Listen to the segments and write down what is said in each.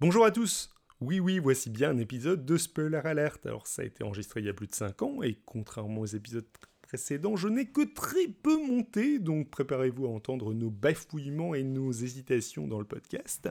Bonjour à tous Oui, oui, voici bien un épisode de Spoiler Alert. Alors, ça a été enregistré il y a plus de 5 ans, et contrairement aux épisodes je n'ai que très peu monté, donc préparez-vous à entendre nos bafouillements et nos hésitations dans le podcast.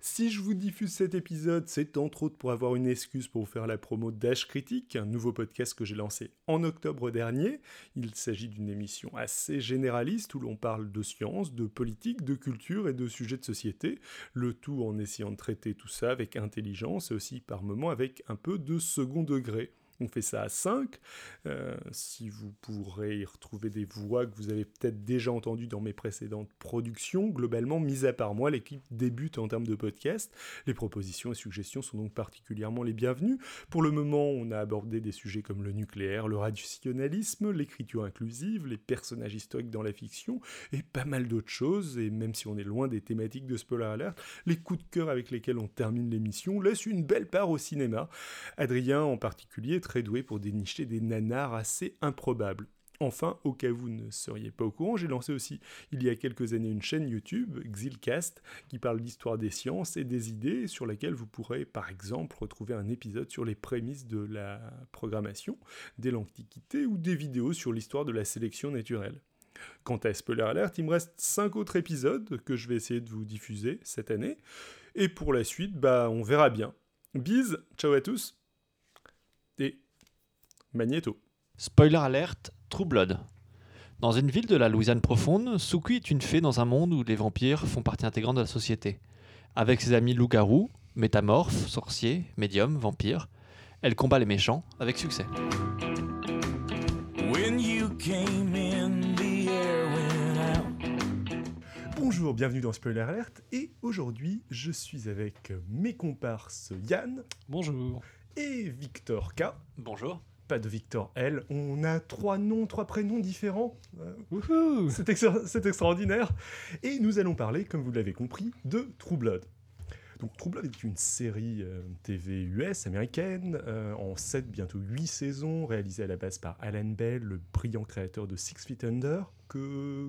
Si je vous diffuse cet épisode, c'est entre autres pour avoir une excuse pour faire la promo d'H Critique, un nouveau podcast que j'ai lancé en octobre dernier. Il s'agit d'une émission assez généraliste où l'on parle de science, de politique, de culture et de sujets de société, le tout en essayant de traiter tout ça avec intelligence et aussi par moments avec un peu de second degré. On fait ça à 5. Euh, si vous pourrez y retrouver des voix que vous avez peut-être déjà entendues dans mes précédentes productions, globalement, mis à part moi, l'équipe débute en termes de podcast. Les propositions et suggestions sont donc particulièrement les bienvenues. Pour le moment, on a abordé des sujets comme le nucléaire, le radiotionalisme, l'écriture inclusive, les personnages historiques dans la fiction, et pas mal d'autres choses. Et même si on est loin des thématiques de Spoiler Alert, les coups de cœur avec lesquels on termine l'émission laissent une belle part au cinéma. Adrien en particulier doué pour dénicher des nanars assez improbables. Enfin, au cas où vous ne seriez pas au courant, j'ai lancé aussi il y a quelques années une chaîne YouTube, Xilcast, qui parle d'histoire des sciences et des idées, sur laquelle vous pourrez par exemple retrouver un épisode sur les prémices de la programmation dès l'Antiquité ou des vidéos sur l'histoire de la sélection naturelle. Quant à Spoiler Alert, il me reste 5 autres épisodes que je vais essayer de vous diffuser cette année. Et pour la suite, bah on verra bien. Bise, ciao à tous Magneto. Spoiler alerte, True Blood. Dans une ville de la Louisiane profonde, Suki est une fée dans un monde où les vampires font partie intégrante de la société. Avec ses amis loups-garous, métamorphes, sorciers, médiums, vampires, elle combat les méchants avec succès. Bonjour, bienvenue dans Spoiler Alert et aujourd'hui je suis avec mes comparses Yann. Bonjour. Et Victor K. Bonjour pas de Victor L. On a trois noms, trois prénoms différents. Euh, c'est extraordinaire. Et nous allons parler, comme vous l'avez compris, de True Blood. Donc True Blood est une série euh, TV US américaine euh, en 7, bientôt 8 saisons, réalisée à la base par Alan Bell, le brillant créateur de Six Feet Under. Que euh,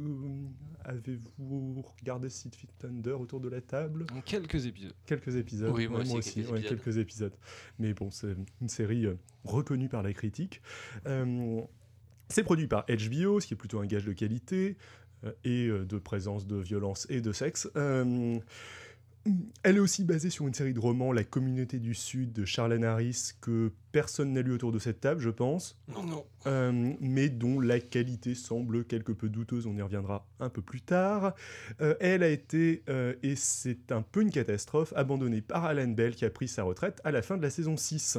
avez-vous regardé Six Feet Under autour de la table? Quelques épisodes. Quelques épisodes. Oui, moi, aussi, quelques, épisodes. Mais bon, c'est une série reconnue par la critique. c'est produit par HBO, ce qui est plutôt un gage de qualité et de présence de violence et de sexe. Elle est aussi basée sur une série de romans, La communauté du Sud de Charlene Harris, que personne n'a lu autour de cette table, je pense. Non, non. Euh, mais dont la qualité semble quelque peu douteuse, on y reviendra un peu plus tard. Euh, elle a été, euh, et c'est un peu une catastrophe, abandonnée par Alan Bell qui a pris sa retraite à la fin de la saison 6.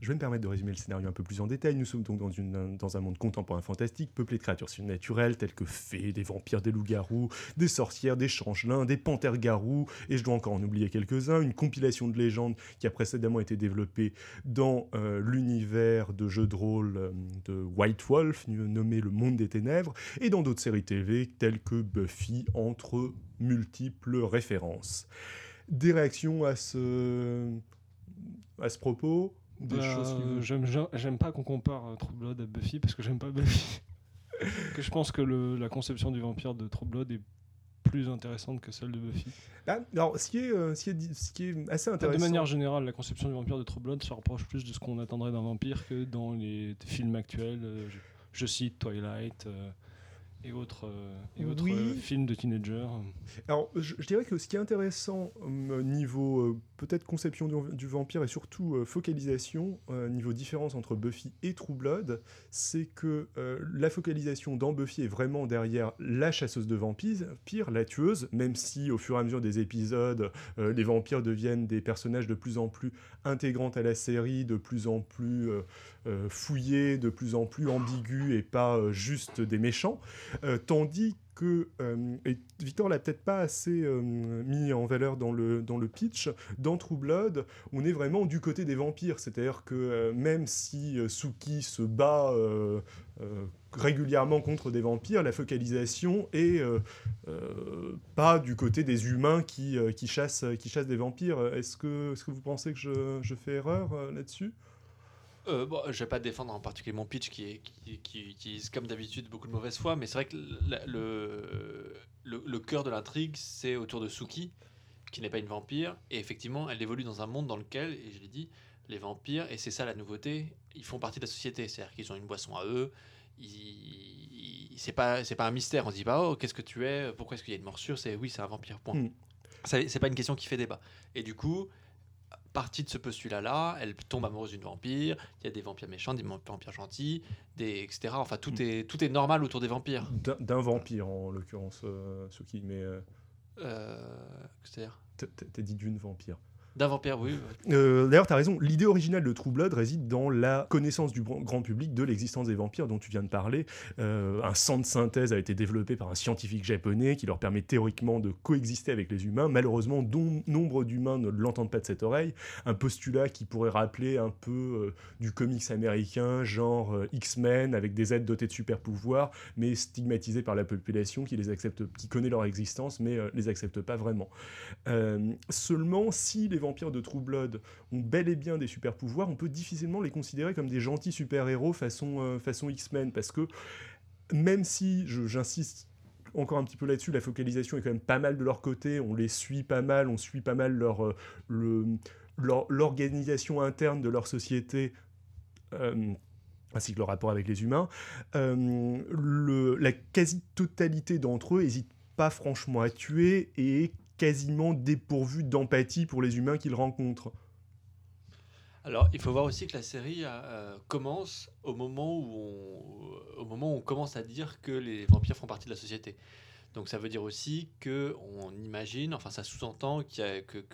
Je vais me permettre de résumer le scénario un peu plus en détail. Nous sommes donc dans, un monde contemporain fantastique, peuplé de créatures surnaturelles telles que fées, des vampires, des loups-garous, des sorcières, des changelins, des panthères-garous, et je dois encore en oublier quelques-uns. Une compilation de légendes qui a précédemment été développée dans euh, l'univers de jeux de rôle euh, de White Wolf, nommé Le Monde des Ténèbres, et dans d'autres séries TV telles que Buffy, entre multiples références. Des réactions à ce, à ce propos? Bah, j'aime pas qu'on compare euh, True Blood à Buffy parce que j'aime pas Buffy. que je pense que la conception du vampire de True Blood est plus intéressante que celle de Buffy. Ah, alors, ce qui, est, euh, ce, qui est, ce qui est assez intéressant. De manière générale, la conception du vampire de True Blood se rapproche plus de ce qu'on attendrait d'un vampire que dans les films actuels. Euh, je, cite Twilight et autres, euh, et autres euh, films de teenagers. Alors, je, dirais que ce qui est intéressant euh, niveau peut-être conception du, vampire et surtout focalisation, niveau différence entre Buffy et True Blood, c'est que la focalisation dans Buffy est vraiment derrière la chasseuse de vampires, pire, la tueuse, même si au fur et à mesure des épisodes, les vampires deviennent des personnages de plus en plus intégrants à la série, de plus en plus fouillés, de plus en plus ambigus et pas juste des méchants. Euh, tandis que, euh, et Victor l'a peut-être pas assez euh, mis en valeur dans le, dans le pitch, dans True Blood, on est vraiment du côté des vampires. C'est-à-dire que même si Suki se bat régulièrement contre des vampires, la focalisation est pas du côté des humains qui, qui, chassent, qui chassent des vampires. Est-ce que, est que vous pensez que je, je fais erreur là-dessus? Euh, bon, je vais pas défendre en particulier mon pitch qui, qui, utilise comme d'habitude beaucoup de mauvaise foi, mais c'est vrai que le, le, le, cœur de l'intrigue, c'est autour de Suki, qui n'est pas une vampire. Et effectivement, elle évolue dans un monde dans lequel, et je l'ai dit, les vampires, et c'est ça la nouveauté, ils font partie de la société. C'est-à-dire qu'ils ont une boisson à eux. Ils... C'est pas, c'est pas un mystère. On se dit pas, oh, qu'est-ce que tu es? Pourquoi est-ce qu'il y a une morsure? C'est oui, c'est un vampire. Point. Mm. C'est pas une question qui fait débat. Et du coup, partie de ce postulat-là, elle tombe amoureuse d'une vampire. Il y a des vampires méchants, des vampires gentils, des etc. Enfin, tout Mm. est tout est normal autour des vampires. D'un vampire, en l'occurrence, euh, Suki, mais euh, Euh, C'est-à-dire? t- t- t'as dit d'une vampire. D'un vampire, oui. Euh, D'ailleurs, tu as raison, l'idée originale de True Blood réside dans la connaissance du grand public de l'existence des vampires dont tu viens de parler. Euh, un sang de synthèse a été développé par un scientifique japonais qui leur permet théoriquement de coexister avec les humains. Malheureusement, dont nombre d'humains ne l'entendent pas de cette oreille. Un postulat qui pourrait rappeler un peu euh, du comics américain, genre X-Men, avec des êtres dotés de super pouvoirs, mais stigmatisés par la population qui les accepte, qui connaît leur existence, mais les accepte pas vraiment. Seulement, si les vampires de True Blood ont bel et bien des super pouvoirs, on peut difficilement les considérer comme des gentils super-héros façon, euh, façon X-Men, parce que même si, j'insiste encore un petit peu là-dessus, la focalisation est quand même pas mal de leur côté, on les suit pas mal, on suit pas mal leur, euh, l'organisation interne de leur société. euh, ainsi que leur rapport avec les humains, euh, le- la quasi-totalité d'entre eux n'hésitent pas franchement à tuer et quasiment dépourvu d'empathie pour les humains qu'ils rencontrent. Alors, il faut voir aussi que la série euh, commence au moment où on, au moment où on commence à dire que les vampires font partie de la société. Donc, ça veut dire aussi que on imagine, enfin, ça sous-entend qu'il que,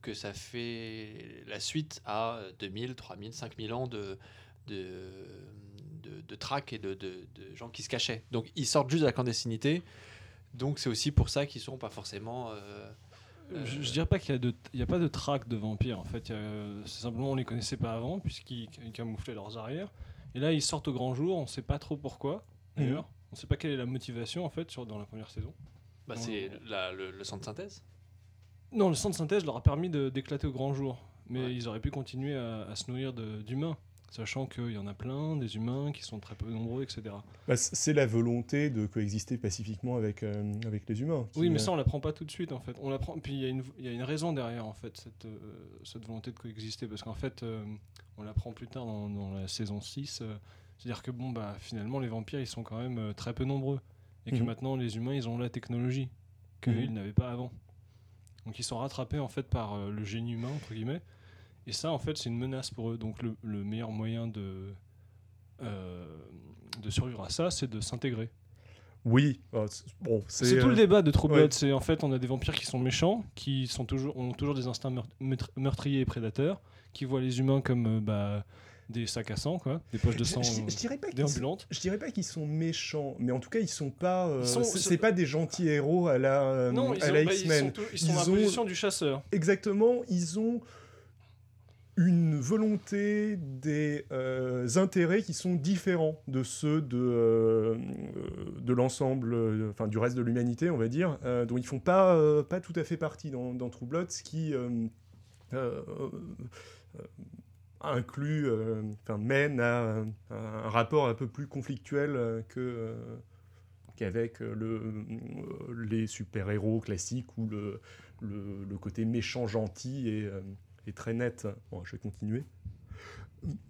que, ça fait la suite à 2000, 3000, 5000 ans de, de, de, de traques et de, de gens qui se cachaient. Donc, ils sortent juste de la clandestinité. Donc, c'est aussi pour ça qu'ils sont pas forcément. euh, Je, je dirais pas qu'il y a, pas de traque de vampires. En fait, c'est simplement on les connaissait pas avant puisqu'ils ils camouflaient leurs arrières. Et là, ils sortent au grand jour. On sait pas trop pourquoi. D'ailleurs, on sait pas quelle est la motivation en fait sur, dans la première saison. bah, c'est le, le sang de synthèse. Non, le sang de synthèse leur a permis d'éclater au grand jour. Mais Ouais. ils auraient pu continuer à, à se nourrir d'humains, sachant qu'il y en a plein, des humains qui sont très peu nombreux, etc. Bah, c'est la volonté de coexister pacifiquement avec, euh, avec les humains. Oui, mais ça, on l'apprend pas tout de suite, en fait. On l'apprend, puis il y, a une- il y a une raison derrière, en fait, cette, euh, cette volonté de coexister, parce qu'en fait, euh, on l'apprend plus tard dans, dans la saison 6. euh, C'est-à-dire que, bon, bah, finalement, les vampires, ils sont quand même très peu nombreux. Et que Mhm. maintenant, les humains, ils ont la technologie qu'ils Mhm. n'avaient pas avant. Donc, ils sont rattrapés, en fait, par le génie humain, entre guillemets. Et ça, en fait, c'est une menace pour eux. Donc, le, le meilleur moyen de, euh, de survivre à ça, c'est de s'intégrer. Oui, euh, c'est- bon, c'est. C'est tout le euh, débat de True ouais. C'est en fait, on a des vampires qui sont méchants, qui sont toujours, ont toujours des instincts meurt- meurtri- meurtriers et prédateurs, qui voient les humains comme bah, des sacs à sang, quoi, des poches de je, sang je- euh, je dirais pas déambulantes. je dirais pas qu'ils sont méchants, mais en tout cas, ils sont pas. euh, c'est pas des gentils héros à la, Non, ils, à ont- la bah, ils X-Men. sont, tout- ils sont Ils la ont- position du chasseur. Exactement, ils ont une volonté des euh, intérêts qui sont différents de ceux de, euh, l'ensemble, euh, enfin du reste de l'humanité, on va dire, dont ils font pas, tout à fait partie dans, dans True Blood, ce qui inclut, mène à un rapport un peu plus conflictuel qu'avec le, les super-héros classiques ou le, le, le côté méchant gentil et, et très net. Bon, je vais continuer.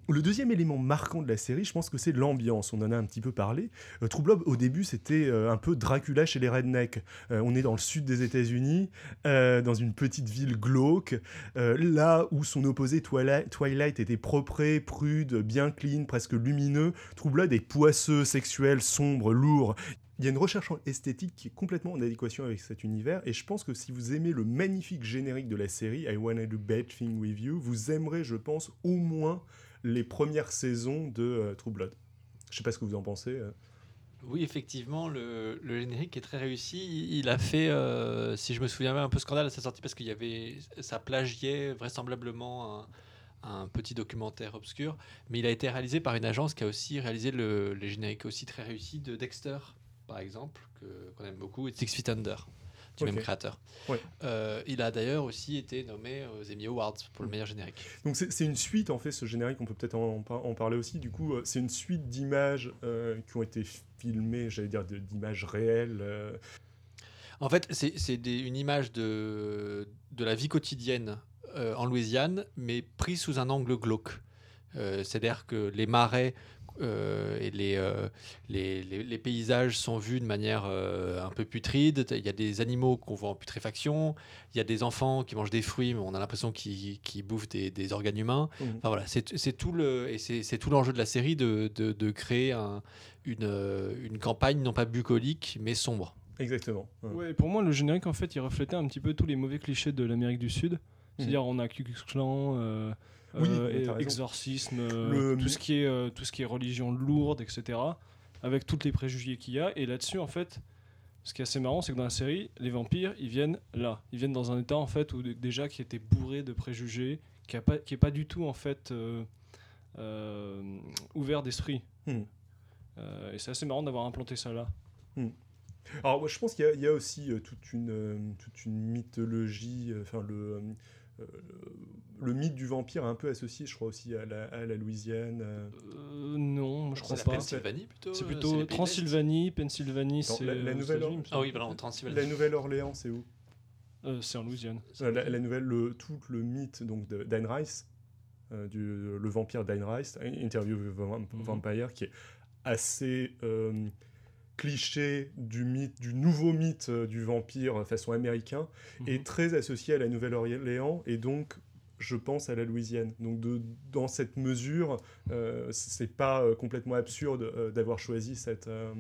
Le deuxième élément marquant de la série, je pense que c'est l'ambiance. On en a un petit peu parlé. Euh, au début, c'était euh, un peu Dracula chez les rednecks. Euh, on est dans le sud des États-Unis, euh, dans une petite ville glauque, là où son opposé Twilight, était propre, prude, bien clean, presque lumineux. True est poisseux, sexuel, sombre, lourd. Il y a une recherche esthétique qui est complètement en adéquation avec cet univers, et je pense que si vous aimez le magnifique générique de la série, I Wanna Do Bad Thing With You, vous aimerez, je pense, au moins les premières saisons de euh, True Blood. Je sais pas ce que vous en pensez. euh. Oui, effectivement, le, générique est très réussi. Il a fait, euh, si je me souviens bien, un peu scandale à sa sortie parce qu'il y avait, ça plagiait vraisemblablement un, petit documentaire obscur, mais il a été réalisé par une agence qui a aussi réalisé le, les génériques aussi très réussis de Dexter, par exemple, que- qu'on aime beaucoup, et Six Feet Under, du même créateur. Ouais. Euh, il a d'ailleurs aussi été nommé aux Emmy Awards pour le meilleur générique. Donc c'est c'est une suite, en fait, ce générique, on peut peut-être en, parler aussi. Du coup, euh, c'est une suite d'images euh, qui ont été filmées, j'allais dire d'images réelles. euh. En fait, c'est une image de, de la vie quotidienne euh, en Louisiane, mais prise sous un angle glauque. Euh, C'est-à-dire que les marais euh, et les, euh, les, les- les paysages sont vus de manière euh, un peu putride. Il y a des animaux qu'on voit en putréfaction. Il y a des enfants qui mangent des fruits, mais on a l'impression qu'ils bouffent des, des organes humains. Mhm. Enfin, voilà, c'est tout le et c'est tout l'enjeu de la série de, de, de créer un- une, une campagne non pas bucolique mais sombre. Exactement. Ouais. Pour moi, le générique, en fait, il reflétait un petit peu tous les mauvais clichés de l'Amérique du Sud. C'est-à-dire, on a Ku Klux Klan, euh, Oui, euh, exorcisme, euh, Le- tout, ce qui est, euh, tout ce qui est religion lourde, etc. Avec tous les préjugés qu'il y a. Et là-dessus, en fait, ce qui est assez marrant, c'est que dans la série, les vampires, ils viennent là. Ils viennent dans un état, en fait, où déjà qui était bourré de préjugés, qui n'est pas, qui est pas du tout, en fait, euh, euh, ouvert d'esprit. Euh, et c'est assez marrant d'avoir implanté ça là. Alors, moi, je pense qu'il y, a- il y a aussi toute, une, toute une mythologie, enfin, le, euh, le, mythe du vampire est un peu associé, je crois, aussi à la, à la Louisiane. euh. Euh, non, je crois C'est la pas. Pennsylvanie plutôt. C'est euh, plutôt Transylvanie, Pennsylvanie, c'est la- la aux Nouvelle- États-Unis, il me Ah oui, voilà, en Transylvanie. La Nouvelle-Orléans, c'est où? Euh, c'est en Louisiane. La, la nouvelle, le, tout le mythe donc de d'Anne Rice, euh, du, le vampire d'Anne Rice, Interview with a Vamp- Mhm. Vampire, qui est assez euh, cliché du mythe, du nouveau mythe du vampire façon américain, et Mhm. très associé à la Nouvelle-Orléans, et donc je pense à la Louisiane. Donc dans cette mesure, euh, c'est pas euh, complètement absurde euh, d'avoir choisi euh,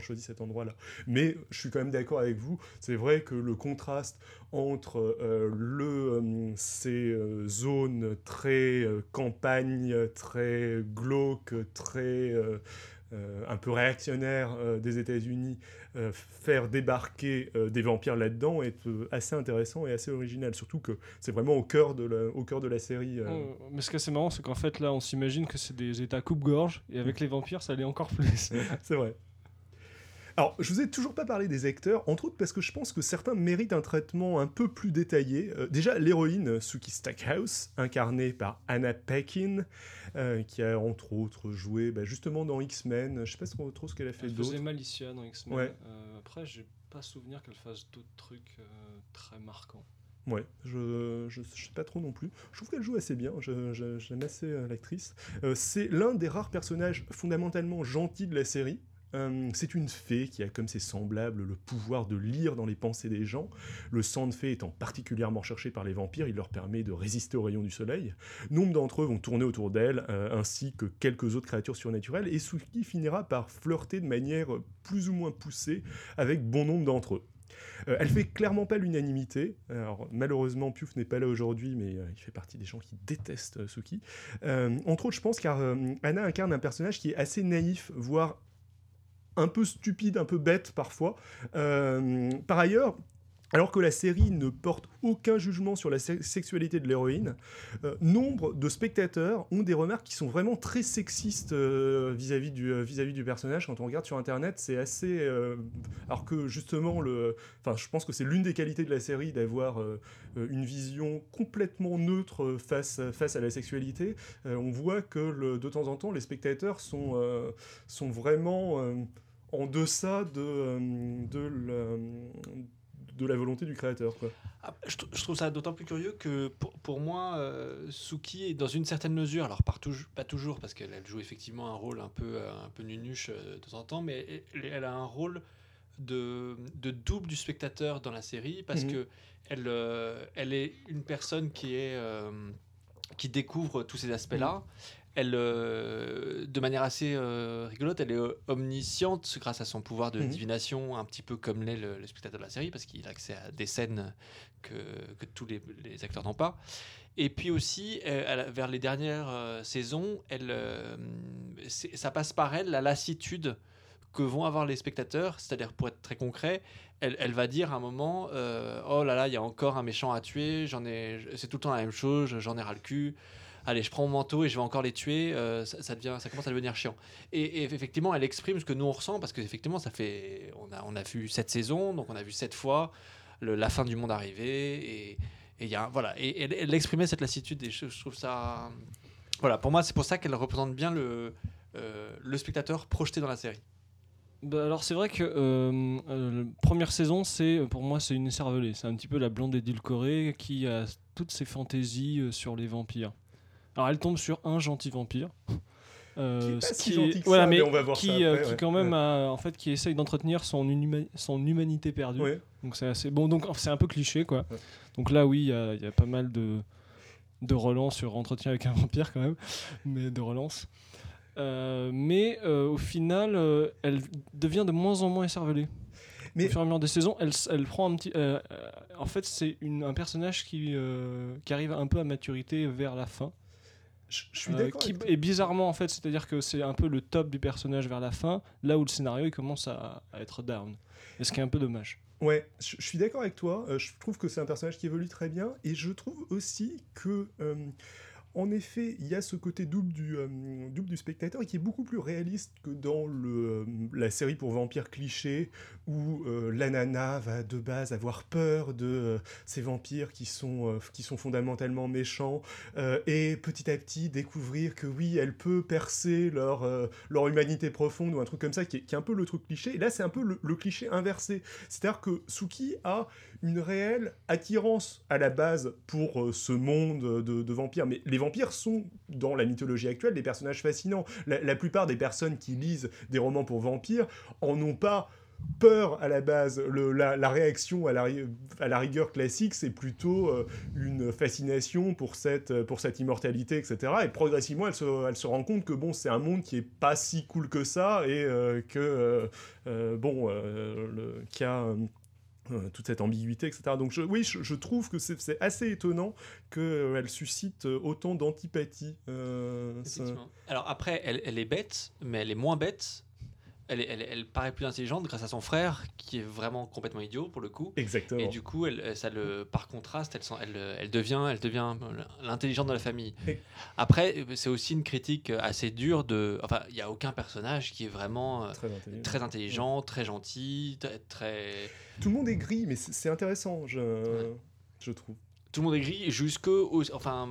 choisi cet endroit-là. Mais je suis quand même d'accord avec vous. C'est vrai que le contraste entre le, ces zones très campagne, très glauques, très un peu réactionnaires euh, des États-Unis, euh, faire débarquer euh, des vampires là-dedans est euh, assez intéressant et assez original. Surtout que c'est vraiment au cœur de la, au cœur de la série. euh. Euh, mais ce qui est assez marrant, c'est qu'en fait, là, on s'imagine que c'est des états coupe-gorge, et avec les vampires, ça allait encore plus. C'est vrai. Alors, je vous ai toujours pas parlé des acteurs, entre autres parce que je pense que certains méritent un traitement un peu plus détaillé. Euh, déjà, l'héroïne Suki Stackhouse, incarnée par Anna Paquin, euh, qui a entre autres joué bah, justement dans X-Men. Je sais pas trop, trop ce qu'elle a fait Elle d'autre. faisait Malicia dans X-Men. Ouais. Euh, après, j'ai pas souvenir qu'elle fasse d'autres trucs euh, très marquants. Ouais, je, je, je sais pas trop non plus. Je trouve qu'elle joue assez bien, j'aime assez l'actrice. Euh, c'est l'un des rares personnages fondamentalement gentils de la série. Euh, c'est une fée qui a comme ses semblables le pouvoir de lire dans les pensées des gens. Le sang de fée étant particulièrement cherché par les vampires, il leur permet de résister aux rayons du soleil. Nombre d'entre eux vont tourner autour d'elle, euh, ainsi que quelques autres créatures surnaturelles, et Suki finira par flirter de manière plus ou moins poussée avec bon nombre d'entre eux. Euh, elle fait clairement pas l'unanimité. Alors, malheureusement, Piouf n'est pas là aujourd'hui, mais euh, il fait partie des gens qui détestent Suki. Entre autres, je pense car Anna incarne un personnage qui est assez naïf, voire un peu stupide, un peu bête parfois. Euh, par ailleurs, alors que la série ne porte aucun jugement sur la se- sexualité de l'héroïne, euh, nombre de spectateurs ont des remarques qui sont vraiment très sexistes euh, euh, vis-à-vis du personnage. Quand on regarde sur Internet, c'est assez... alors que justement, je pense que c'est l'une des qualités de la série d'avoir une vision complètement neutre face, à la sexualité. On voit que de temps en temps, les spectateurs sont, vraiment en deçà de, de la volonté du créateur. Quoi. Ah, Je, trou- je trouve ça d'autant plus curieux que pour, pour moi, euh, Suki est dans une certaine mesure, alors touj- pas toujours, parce qu'elle elle joue effectivement un rôle un peu, euh, un peu nunuche euh, de temps en temps, mais elle, elle a un rôle de, de double du spectateur dans la série, parce Mhm. que elle, euh, elle est une personne qui, est, euh, qui découvre tous ces aspects-là. Elle, euh, de manière assez euh, rigolote, elle est euh, omnisciente grâce à son pouvoir de Mhm. divination, un petit peu comme l'est le, le spectateur de la série, parce qu'il a accès à des scènes que, que tous les, les acteurs n'ont pas. Et puis aussi, vers les dernières euh, saisons, elle, ça passe par elle la lassitude que vont avoir les spectateurs, c'est-à-dire pour être très concret, elle, elle va dire à un moment Oh là là, il y a encore un méchant à tuer, j'en ai, c'est tout le temps la même chose, j'en ai ras le cul. Allez, je prends mon manteau et je vais encore les tuer. euh, ça, devient, ça commence à devenir chiant. Et, effectivement, elle exprime ce que nous on ressent parce qu'effectivement, ça fait, on a, on a vu sept saisons, donc on a vu sept fois la fin du monde arriver et il y a voilà et elle, exprimait cette lassitude et je, je trouve ça voilà pour moi c'est pour ça qu'elle représente bien le euh, spectateur projeté dans la série Bah, alors c'est vrai que euh, euh, première saison, c'est pour moi c'est une écervelée. C'est un petit peu la blonde édulcorée qui a toutes ses fantaisies sur les vampires. Alors elle tombe sur un gentil vampire. euh, Qui est pas ce si voilà, ça, mais, mais on va voir qui, ça euh, après, qui ouais. quand même Ouais. a- en fait qui essaye d'entretenir son, son humanité perdue. Ouais. Donc c'est assez bon. Donc c'est un peu cliché quoi. Donc là oui, il y, y a pas mal de de relance sur entretien avec un vampire quand même, mais de relance. Euh, mais euh, au final, euh, elle devient de moins en moins écervelée. Mais- Au fur et à mesure des saisons, elle, elle prend un petit. euh, euh, en fait, c'est un personnage qui, euh, qui arrive un peu à maturité vers la fin. Je, je suis Euh, d'accord. qui- bizarrement, en fait, c'est-à-dire que c'est un peu le top du personnage vers la fin, là où le scénario il commence à, à être down. Et ce qui est un peu dommage. Ouais, je, je suis d'accord avec toi. Euh, je trouve que c'est un personnage qui évolue très bien. Et je trouve aussi que, euh, en effet, il y a ce côté double du, euh, spectateur qui est beaucoup plus réaliste que dans euh, la série pour vampires cliché, où euh, la nana va de base avoir peur de euh, ces vampires qui sont, fondamentalement méchants, et petit à petit découvrir que oui, elle peut percer leur, humanité profonde ou un truc comme ça, qui est, qui est un peu le truc cliché. Et là, c'est un peu le, le cliché inversé. C'est-à-dire que Suki a une réelle attirance à la base pour euh, ce monde de, vampires. Mais les vampires sont, dans la mythologie actuelle, des personnages fascinants. La, plupart des personnes qui lisent des romans pour vampires en ont pas peur à la base. Le- la, réaction à la, à la rigueur classique, c'est plutôt euh, une fascination pour cette, pour cette immortalité, etc. Et progressivement, elle se, elle se rend compte que bon, c'est un monde qui est pas si cool que ça et euh, que euh, euh, bon, euh, le, qu'il y a euh, toute cette ambiguïté, etc. Donc je, oui, je, trouve que c'est assez étonnant qu'elle suscite euh, autant d'antipathie. euh. Alors après, elle est bête, mais elle est moins bête. Elle, est- elle, elle paraît plus intelligente grâce à son frère, qui est vraiment complètement idiot pour le coup. Exactement. Et du coup, elle, ça le, par contraste, elle, devient, elle devient l'intelligente de la famille. Après, c'est aussi une critique assez dure de. Enfin, il n'y a aucun personnage qui est vraiment euh, Très intelligent. très intelligent, très gentil, très, Tout le monde est gris, mais c'est intéressant, je, je trouve. Tout le monde est gris jusque. au- Enfin,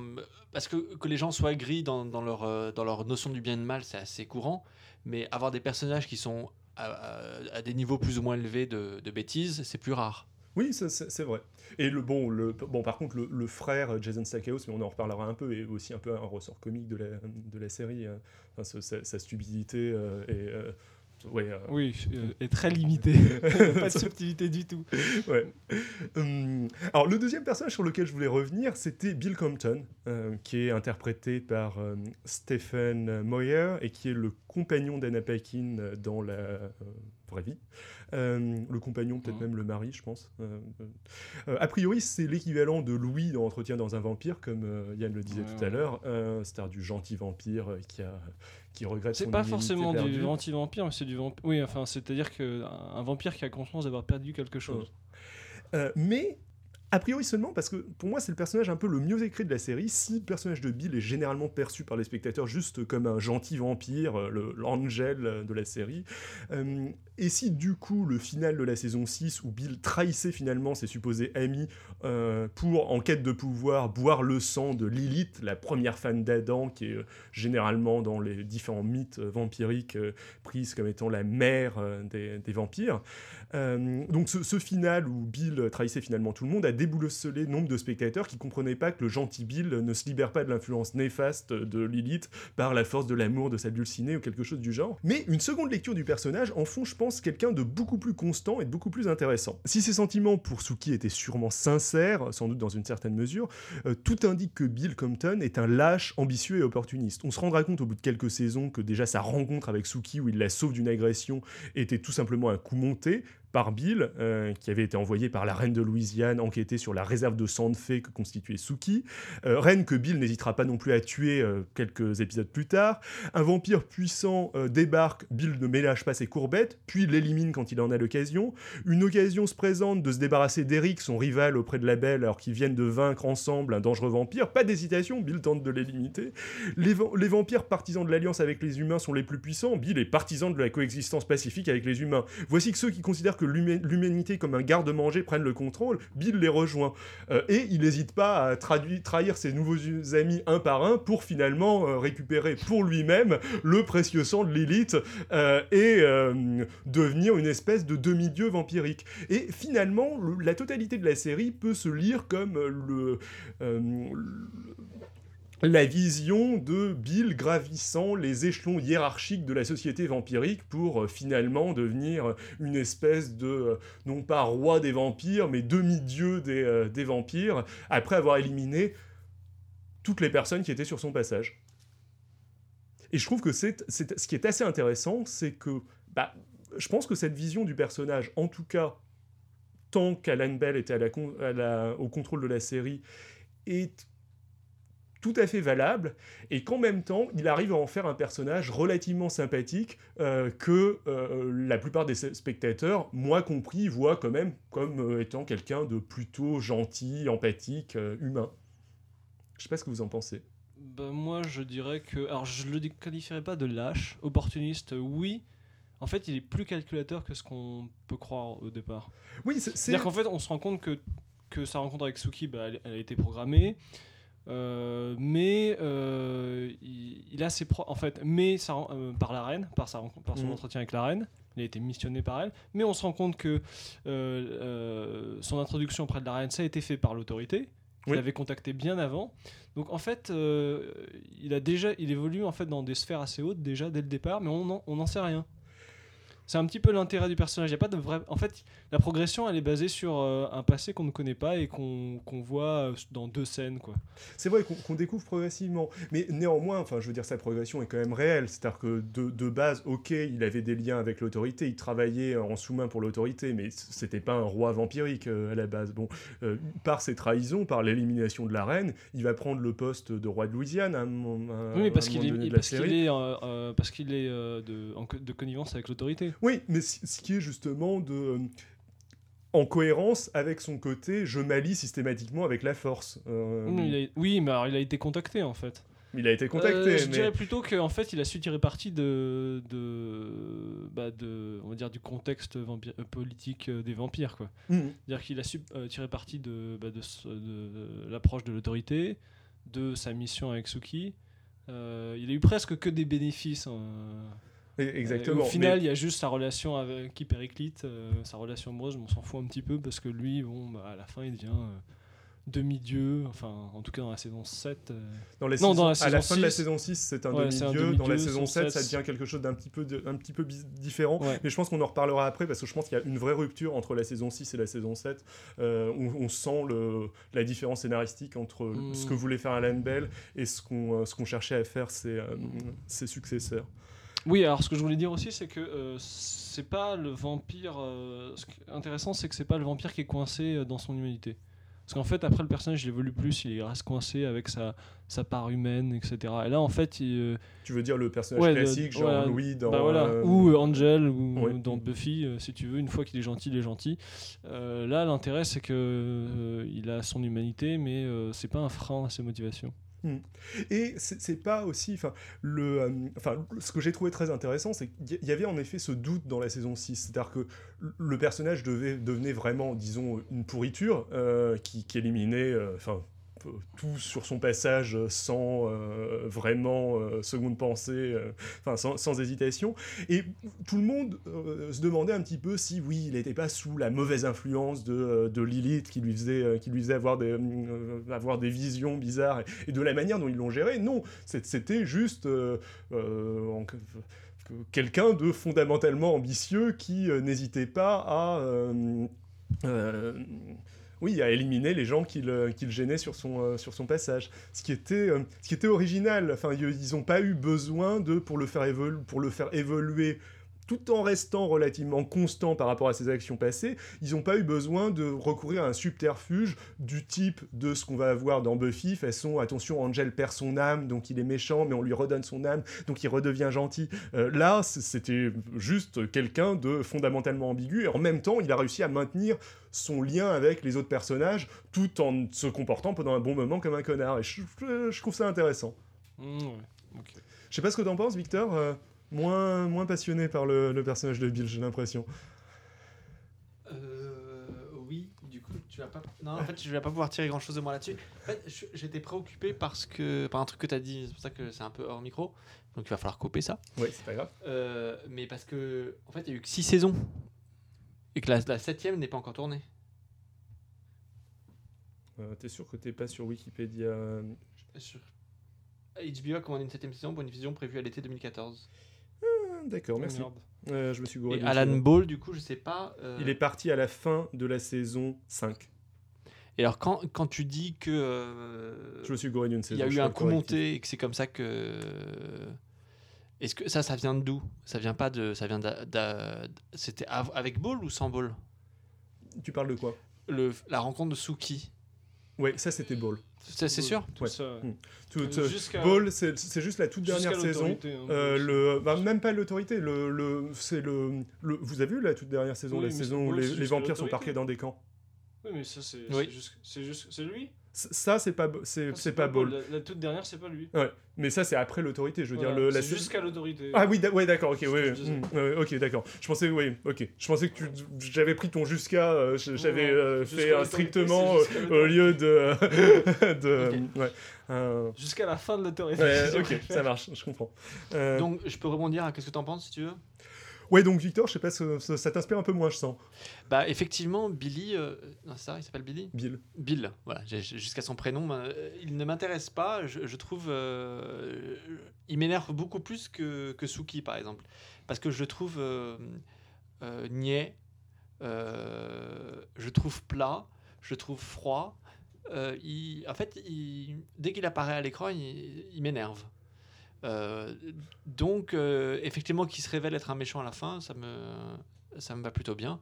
parce que, que les gens soient gris dans, dans leur, euh, dans leur notion du bien et du mal, c'est assez courant. Mais avoir des personnages qui sont à, des niveaux plus ou moins élevés de, bêtises, c'est plus rare. Oui, c'est vrai. Et le bon, le, bon par contre, le, frère Jason Stackhouse, mais on en reparlera un peu, est aussi un peu un ressort comique de la, de la série. hein. Enfin, sa stupidité euh, et. euh, ouais, euh, Oui, euh, est très limité. pas de subtilité du tout. ouais. Hum, alors, le deuxième personnage sur lequel je voulais revenir, c'était Bill Compton, euh, qui est interprété par euh, Stephen Moyer et qui est le compagnon d'Anna Paquin euh, dans la euh, vraie vie. Euh, le compagnon, peut-être Mhm. même le mari, je pense. Euh, euh, a priori, c'est l'équivalent de Louis dans Entretien dans un vampire, comme euh, Yann le disait Ouais, tout à l'heure. Euh, C'est-à-dire du gentil vampire euh, qui, a, qui regrette C'est pas forcément perdue. du anti-vampire, mais c'est du vampire. Oui, enfin, c'est-à-dire qu'un un vampire qui a conscience d'avoir perdu quelque chose. Euh, mais a priori seulement parce que pour moi c'est le personnage un peu le mieux écrit de la série. Si le personnage de Bill est généralement perçu par les spectateurs juste comme un gentil vampire, euh, l'angel euh, de la série, euh, et si du coup le final de la saison 6 où Bill trahissait finalement ses supposés amis pour en quête de pouvoir boire le sang de Lilith, la première fan d'Adam qui est généralement dans les différents mythes vampiriques prise comme étant la mère des vampires, euh, donc ce, final où Bill trahissait finalement tout le monde a déboussolé nombre de spectateurs qui comprenaient pas que le gentil Bill ne se libère pas de l'influence néfaste de Lilith par la force de l'amour de sa dulcinée ou quelque chose du genre. Mais une seconde lecture du personnage en font, je pense, quelqu'un de beaucoup plus constant et de beaucoup plus intéressant. Si ses sentiments pour Suki étaient sûrement sincères, sans doute dans une certaine mesure, euh, tout indique que Bill Compton est un lâche, ambitieux et opportuniste. On se rendra compte au bout de quelques saisons que déjà sa rencontre avec Suki où il la sauve d'une agression était tout simplement un coup monté par Bill, euh, qui avait été envoyé par la reine de Louisiane enquêter sur la réserve de sang de fée que constituait Suki. Euh, reine que Bill n'hésitera pas non plus à tuer euh, quelques épisodes plus tard. Un vampire puissant débarque, Bill ne ménage pas ses courbettes, puis l'élimine quand il en a l'occasion. Une occasion se présente de se débarrasser d'Eric, son rival auprès de la Belle, alors qu'ils viennent de vaincre ensemble un dangereux vampire. Pas d'hésitation, Bill tente de l'éliminer. Les, les vampires partisans de l'alliance avec les humains sont les plus puissants. Bill est partisan de la coexistence pacifique avec les humains. Voici que ceux qui considèrent que l'humanité, comme un garde-manger, prenne le contrôle, Bill les rejoint. Euh, et il n'hésite pas à trahir ses nouveaux amis un par un pour finalement euh, récupérer pour lui-même le précieux sang de Lilith euh, et devenir une espèce de demi-dieu vampirique. Et finalement, la totalité de la série peut se lire comme le la vision de Bill gravissant les échelons hiérarchiques de la société vampirique pour euh, finalement devenir une espèce de, euh, non pas roi des vampires, mais demi-dieu des, euh, vampires, après avoir éliminé toutes les personnes qui étaient sur son passage. Et je trouve que c'est, ce qui est assez intéressant, c'est que bah, je pense que cette vision du personnage, en tout cas tant qu'Alan Bell était au contrôle de la série, est tout à fait valable, et qu'en même temps, il arrive à en faire un personnage relativement sympathique euh, que euh, la plupart des spectateurs, moi compris, voient quand même comme euh, étant quelqu'un de plutôt gentil, empathique, humain. Je sais pas ce que vous en pensez. Bah, moi, je dirais que... Alors, je le qualifierais pas de lâche, opportuniste, oui, en fait, il est plus calculateur que ce qu'on peut croire au départ. Oui, c'est. C'est-à-dire qu'en fait, on se rend compte que, que sa rencontre avec Suki, bah, elle, a été programmée. Euh, mais euh, il, a ses en fait mais ça, euh, par la reine par, sa, par son mhm. entretien avec la reine il a été missionné par elle mais on se rend compte que son introduction auprès de la reine ça a été fait par l'autorité il avait contacté bien avant donc en fait il a déjà il évolue en fait dans des sphères assez hautes déjà dès le départ mais on n'en sait rien c'est un petit peu l'intérêt du personnage. Il y a pas de vrai. En fait, la progression, elle est basée sur euh, un passé qu'on ne connaît pas et qu'on voit euh, dans deux scènes, quoi. C'est vrai qu'on découvre progressivement, mais néanmoins, enfin, je veux dire, sa progression est quand même réelle. C'est-à-dire que de, de, base, ok, il avait des liens avec l'autorité, il travaillait en sous-main pour l'autorité, mais c'était pas un roi vampirique euh, à la base. Bon, par ses trahisons, par l'élimination de la reine, il va prendre le poste de roi de Louisiane. À oui, parce qu'il est, parce qu'il est, parce qu'il est de, de connivence avec l'autorité. Oui, mais ce qui est justement de en cohérence avec son côté je m'allie systématiquement avec la force. Euh, oui, mais alors il a été contacté en fait. Il a été contacté. Euh, je dirais plutôt qu'en fait, il a su tirer parti de, de, bah de, on va dire, du contexte politique des vampires. Quoi. Mmh. C'est-à-dire qu'il a su tirer parti de, bah, de, de l'approche de l'autorité, de sa mission avec Suki. il a eu presque que des bénéfices. Hein. Exactement. au final, il y a juste sa relation avec qui Périclite, euh, sa relation amoureuse, on s'en fout un petit peu parce que lui, bon, bah, à la fin, il devient euh, demi-dieu, enfin, en tout cas dans la saison 7. Euh, dans la non, dans la saison à la fin de la saison 6, c'est un demi-dieu. dans la saison 7, ça devient quelque chose d'un petit peu, un petit peu différent. Mais je pense qu'on en reparlera après parce que je pense qu'il y a une vraie rupture entre la saison 6 et la saison 7. où on sent le, la différence scénaristique entre ce que voulait faire Alan Bell et ce qu'on qu'on cherchait à faire ses, ses successeurs. Oui, alors ce que je voulais dire aussi, c'est que euh, c'est pas le vampire. Euh, ce qui est intéressant, c'est que c'est pas le vampire qui est coincé euh, dans son humanité. Parce qu'en fait, après le personnage, il évolue plus, il reste coincé avec sa, sa part humaine, etc. Et là, en fait. Il, tu veux dire le personnage classique, genre Louis dans. Bah ou Angel, ou dans Buffy, si tu veux, une fois qu'il est gentil, il est gentil. là, l'intérêt, c'est que il a son humanité, mais c'est pas un frein à ses motivations. Hmm. Et c'est pas aussi. Enfin, le, euh, enfin, ce que j'ai trouvé très intéressant, c'est qu'il y avait en effet ce doute dans la saison 6. C'est-à-dire que le personnage devait, devenait vraiment, disons, une pourriture euh, qui, qui, éliminait. Euh, enfin, tout sur son passage sans euh, vraiment euh, seconde pensée, euh, enfin sans, hésitation. Et tout le monde se demandait un petit peu si oui, il n'était pas sous la mauvaise influence de, de, Lilith qui lui faisait, qui lui faisait avoir, des, avoir des visions bizarres et, de la manière dont ils l'ont géré. Non, c'était juste quelqu'un de fondamentalement ambitieux qui n'hésitait pas à oui, à éliminer les gens qui le, gênaient sur son, euh, sur son passage. Ce qui était, euh, ce qui était original. Enfin, ils n'ont pas eu besoin de, pour le faire, pour le faire évoluer tout en restant relativement constant par rapport à ses actions passées, ils n'ont pas eu besoin de recourir à un subterfuge du type de ce qu'on va avoir dans Buffy, façon attention, Angel perd son âme, donc il est méchant, mais on lui redonne son âme, donc il redevient gentil. Euh, là, c'était juste quelqu'un de fondamentalement ambigu, et en même temps, il a réussi à maintenir son lien avec les autres personnages, tout en se comportant pendant un bon moment comme un connard, et je, trouve ça intéressant. Mmh, Je sais pas ce que t'en penses, Victor euh, moins, moins passionné par le, personnage de Bill, j'ai l'impression. Tu vas pas... Non, en fait, je vais pas pouvoir tirer grand chose de moi là-dessus. En fait, j'étais préoccupé parce que par un truc que tu as dit, c'est pour ça que c'est un peu hors micro. Donc il va falloir couper ça. Ouais, c'est pas grave. Euh, mais parce que en fait, il y a eu que 6 saisons et que la, la septième n'est pas encore tournée. Euh, T'es sûr que t'es pas sur Wikipédia? Euh, Sur- HBO a commandé une septième saison pour une diffusion prévue à l'été 2014. D'accord, merci. Merde. Euh, je me suis gouré. Et Alan. Ball, du coup, je sais pas. euh, Il est parti à la fin de la saison 5. Et alors, quand, quand tu dis que. euh, Je me suis gouré d'une Il saison. y a eu un coup monté et que c'est comme ça que. Est-ce que ça, ça vient d'où? Ça vient pas de. Ça vient C'était av- avec Ball ou sans Ball? Tu parles de quoi? Le, La rencontre de Suki. Ouais, ça c'était Ball. C'est c'est sûr Tout Ouais. Mm. Tout- Euh, tout- jusqu'à- Ball, c'est c'est juste la toute dernière saison. hein, Euh, le, bah, même pas l'autorité, le, le, c'est le, le- Vous avez vu la toute dernière saison, Oui, la saison où les, vampires sont parqués dans des camps? Oui, mais ça, c'est Oui. c'est juste, c'est juste, c'est lui? Ça, c'est pas, c'est c'est pas Ball. La, la toute dernière, c'est pas lui. Ouais, mais ça, c'est après l'autorité. Je veux Voilà, dire, le, la jusqu'à l'autorité. Ah oui, ouais, d'accord, ok, ouais, que ouais, ok, d'accord. Je pensais, oui, ok. Je pensais que tu, j'avais pris ton jusqu'à, euh, j'avais euh, jusqu'à fait un l'autorité, strictement euh, au lieu de, de, Jusqu'à la fin de l'autorité. ok, ça marche, je comprends. Euh, Donc, je peux rebondir à qu'est-ce que t'en penses si tu veux? Ouais, donc Victor, je sais pas, ça, ça- ça t'inspire un peu moins, je sens. Bah, effectivement, Billy. euh, Non, c'est ça, il s'appelle Billy? Bill. Bill, voilà, jusqu'à son prénom, euh, il ne m'intéresse pas. Je, je trouve, euh, il m'énerve beaucoup plus que, que Suki par exemple, parce que je le trouve niais, je trouve plat, je trouve froid. Il- en fait, il- dès qu'il apparaît à l'écran, il, il m'énerve. Euh, donc, euh, effectivement, qu'il se révèle être un méchant à la fin, ça me, ça me va plutôt bien.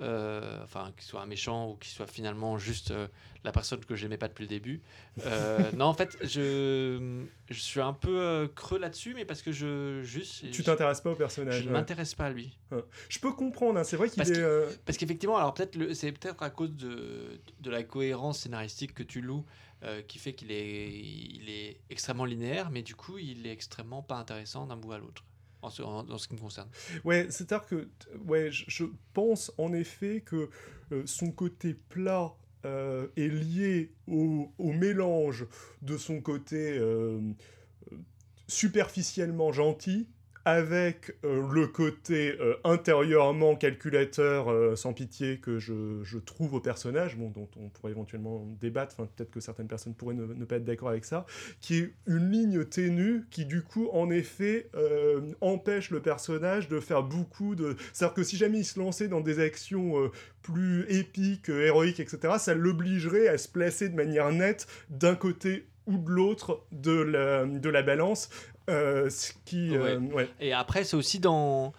Euh, enfin, qu'il soit un méchant ou qu'il soit finalement juste euh, la personne que j'aimais pas depuis le début. Euh, non, en fait, je, je suis un peu creux là-dessus, mais parce que je juste, Tu je, t'intéresses pas au je personnage. ne ouais. m'intéresse pas à lui. Je peux comprendre, hein, c'est vrai qu'il est. Parce qu'effectivement, alors peut-être c'est peut-être à cause de, de la cohérence scénaristique que tu loues qui fait qu'il est, il est extrêmement linéaire, mais du coup, il est extrêmement pas intéressant d'un bout à l'autre. En ce, qui me concerne. Ouais, c'est-à-dire que, ouais, je, pense en effet que euh, son côté plat euh, est lié au, au mélange de son côté euh, superficiellement gentil avec euh, le côté euh, intérieurement calculateur euh, sans pitié que je, trouve au personnage, dont on pourrait éventuellement débattre, peut-être que certaines personnes pourraient ne, pas être d'accord avec ça, qui est une ligne ténue qui du coup en effet empêche le personnage de faire beaucoup de... C'est-à-dire que si jamais il se lançait dans des actions plus épiques, héroïques, etc., ça l'obligerait à se placer de manière nette d'un côté ou de l'autre de la, de la balance, euh, ce qui... euh, ouais. Et après, c'est aussi dans.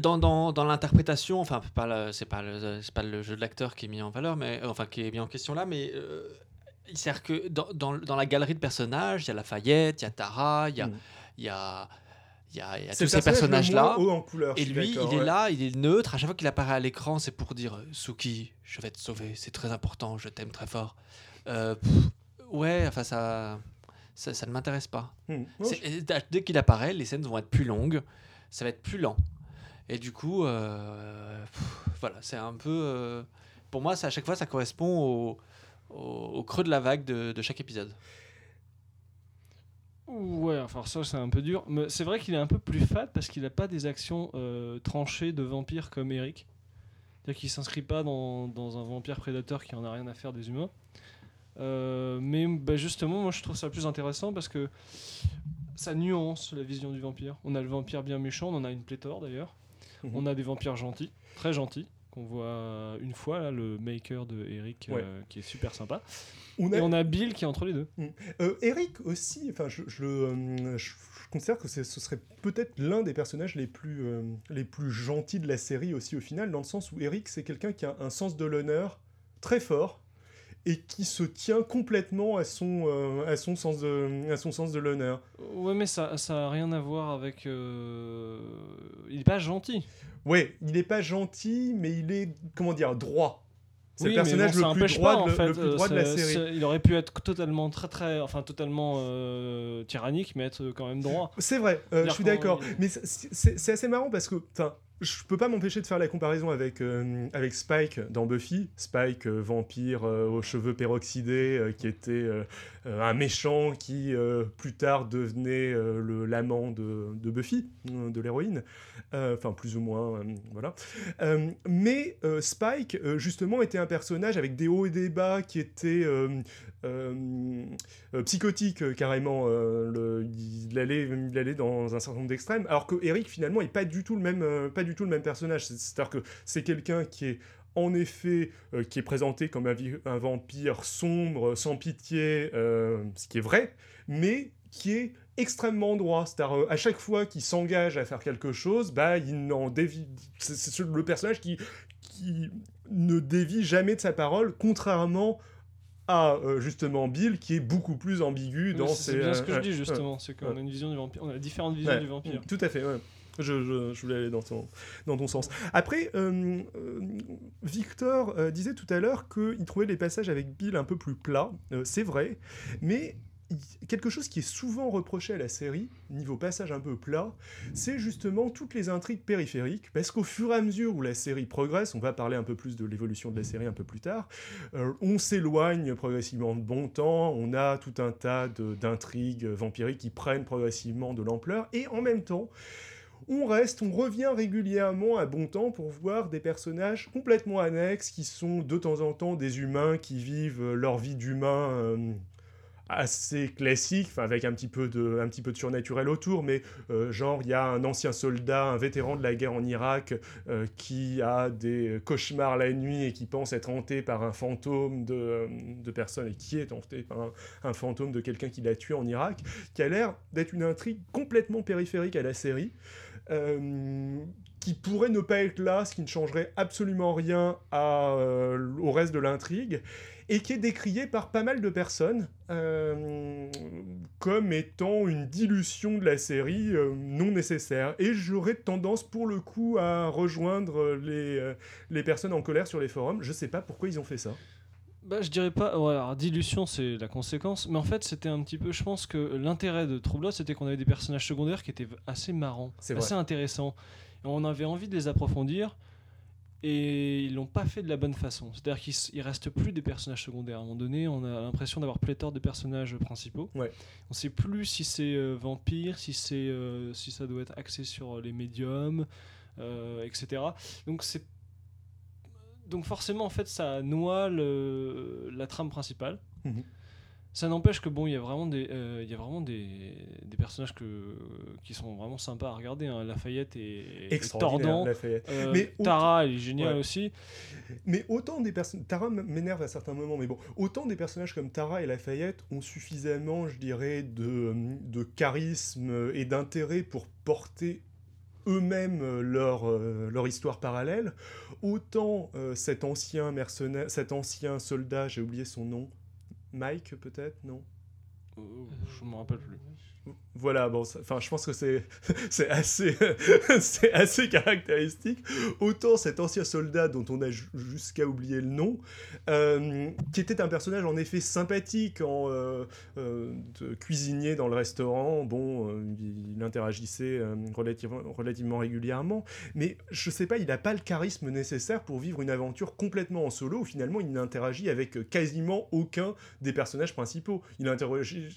Dans, dans, dans l'interprétation, enfin, pas le- c'est pas, le- c'est pas le jeu de l'acteur qui est mis en valeur, mais enfin qui est mis en question là, mais euh, il sert que dans, dans, dans la galerie de personnages, il y a Lafayette, il y a Tara, il y a, Mm. il y a, il y a, il y a C'est tous ces personnages-là. Et lui, il est là, il est neutre. À chaque fois qu'il apparaît à l'écran, c'est pour dire euh, Suki, je vais te sauver, c'est très important, je t'aime très fort. Euh, pff, ouais, enfin, ça, ça, ça ne m'intéresse pas. Hmm. Dès- qu'il apparaît, les scènes vont être plus longues, ça va être plus lent. Et du coup, euh, pff, voilà, c'est un peu. euh, pour moi, ça, à chaque fois, ça correspond au, au, au creux de la vague de, de chaque épisode. Ouais, enfin ça c'est un peu dur. Mais c'est vrai qu'il est un peu plus fat parce qu'il n'a pas des actions euh, tranchées de vampire comme Eric. C'est-à-dire qu'il s'inscrit pas dans, dans un vampire prédateur qui en a rien à faire des humains. Euh, mais bah, justement, moi je trouve ça plus intéressant parce que ça nuance la vision du vampire. On a le vampire bien méchant, on en a une pléthore d'ailleurs. Mhm. On a des vampires gentils, très gentils, qu'on voit une fois, là, le maker de Eric, Ouais. euh, qui est super sympa. On Et on a Bill qui est entre les deux. Euh, Eric aussi, enfin, je, je, euh, je- je considère que ce serait peut-être l'un des personnages les plus, les plus gentils de la série aussi au final, dans le sens où Eric, c'est quelqu'un qui a un sens de l'honneur très fort et qui se tient complètement à son, euh, à son sens de, à son sens de l'honneur. Ouais, mais ça ça a rien à voir avec. euh, Il est pas gentil. Ouais, il n'est pas gentil, mais il est, comment dire, droit. C'est Oui, le personnage bon, le, plus droit, pas, en de, fait, le plus euh, droit de la c'est- série. Il aurait pu être totalement très très, enfin totalement euh, tyrannique, mais être quand même droit. C'est vrai, euh, je suis d'accord. Mais c'est- assez marrant parce que, je peux pas m'empêcher de faire la comparaison avec, euh, avec Spike dans Buffy. Spike, euh, vampire euh, aux cheveux peroxydés, qui était un méchant qui plus tard devenait le l'amant de, Buffy, de l'héroïne. Enfin, plus ou moins, voilà. mais Spike, justement, était un personnage avec des hauts et des bas qui était psychotique carrément. Il, allait, il allait dans un certain nombre d'extrêmes. Alors que Eric, finalement, est pas du tout le même, pas du tout le même personnage. C'est-à-dire que c'est quelqu'un qui est en effet, euh, qui est présenté comme un, vampire sombre, sans pitié, euh, ce qui est vrai, mais qui est extrêmement droit. C'est-à-dire, euh, à chaque fois qu'il s'engage à faire quelque chose, bah, il n'en dévie. C'est le personnage qui, qui ne dévie jamais de sa parole, contrairement à justement Bill qui est beaucoup plus ambigu dans ses. C'est bien ce que je dis justement, c'est qu'on a une vision du vampire, on a différentes visions du vampire. Tout à fait, ouais. Je, voulais aller dans ton, dans ton sens. Après, euh, euh, Victor euh, disait tout à l'heure qu'il trouvait les passages avec Bill un peu plus plats. c'est vrai, mais quelque chose qui est souvent reproché à la série, niveau passage un peu plat, c'est justement toutes les intrigues périphériques, parce qu'au fur et à mesure où la série progresse, on va parler un peu plus de l'évolution de la série un peu plus tard, on s'éloigne progressivement de bon temps, on a tout un tas d'intrigues vampiriques qui prennent progressivement de l'ampleur, et en même temps, on reste, on revient régulièrement à bon temps pour voir des personnages complètement annexes qui sont de temps en temps des humains qui vivent leur vie d'humain euh, assez classique, avec un petit peu de, surnaturel autour, mais euh, genre il y a un ancien soldat, un vétéran de la guerre en Irak euh, qui a des cauchemars la nuit et qui pense être hanté par un fantôme de, de personne et qui est hanté par un, un fantôme de quelqu'un qui l'a tué en Irak, qui a l'air d'être une intrigue complètement périphérique à la série. Euh, qui pourrait ne pas être là, ce qui ne changerait absolument rien euh, au reste de l'intrigue, et qui est décrié par pas mal de personnes euh, comme étant une dilution de la série non nécessaire. Et j'aurais tendance pour le coup à rejoindre les, personnes en colère sur les forums. Je sais pas pourquoi ils ont fait ça. Bah, je dirais pas. Ouais, alors, dilution, c'est la conséquence. Mais en fait, c'était un petit peu. Je pense que l'intérêt de Troublot, c'était qu'on avait des personnages secondaires qui étaient assez marrants, assez intéressants. Et on avait envie de les approfondir. Et ils l'ont pas fait de la bonne façon. C'est-à-dire qu'il reste plus des personnages secondaires. À un moment donné, on a l'impression d'avoir pléthore de personnages principaux. Ouais. On sait plus si c'est euh, vampire, si, c'est euh, si ça doit être axé sur les médiums, euh, etc. Donc c'est donc forcément, en fait, ça noie le, la trame principale. Mhm. Ça n'empêche que bon, il y a vraiment des, euh, y a vraiment des, des, personnages que, qui sont vraiment sympas à regarder. Hein. Lafayette est, tordant. Euh, mais Tara, elle est géniale aussi. Mais autant des personnes, Tara m'énerve à certains moments, mais bon, autant des personnages comme Tara et Lafayette ont suffisamment, je dirais, de, de charisme et d'intérêt pour porter eux-mêmes euh, leur, euh, leur histoire parallèle, autant euh, cet ancien mercenaire, cet ancien soldat, j'ai oublié son nom, Mike peut-être, non? Je ne me rappelle plus voilà, bon, enfin, je pense que c'est assez assez caractéristique. Autant cet ancien soldat dont on a jusqu'à oublier le nom, euh, qui était un personnage en effet sympathique en euh, euh, cuisinier dans le restaurant. Bon, il interagissait relativement relativement régulièrement, mais je sais pas, il n'a pas le charisme nécessaire pour vivre une aventure complètement en solo. Où finalement, il n'interagit avec quasiment aucun des personnages principaux. Il interagit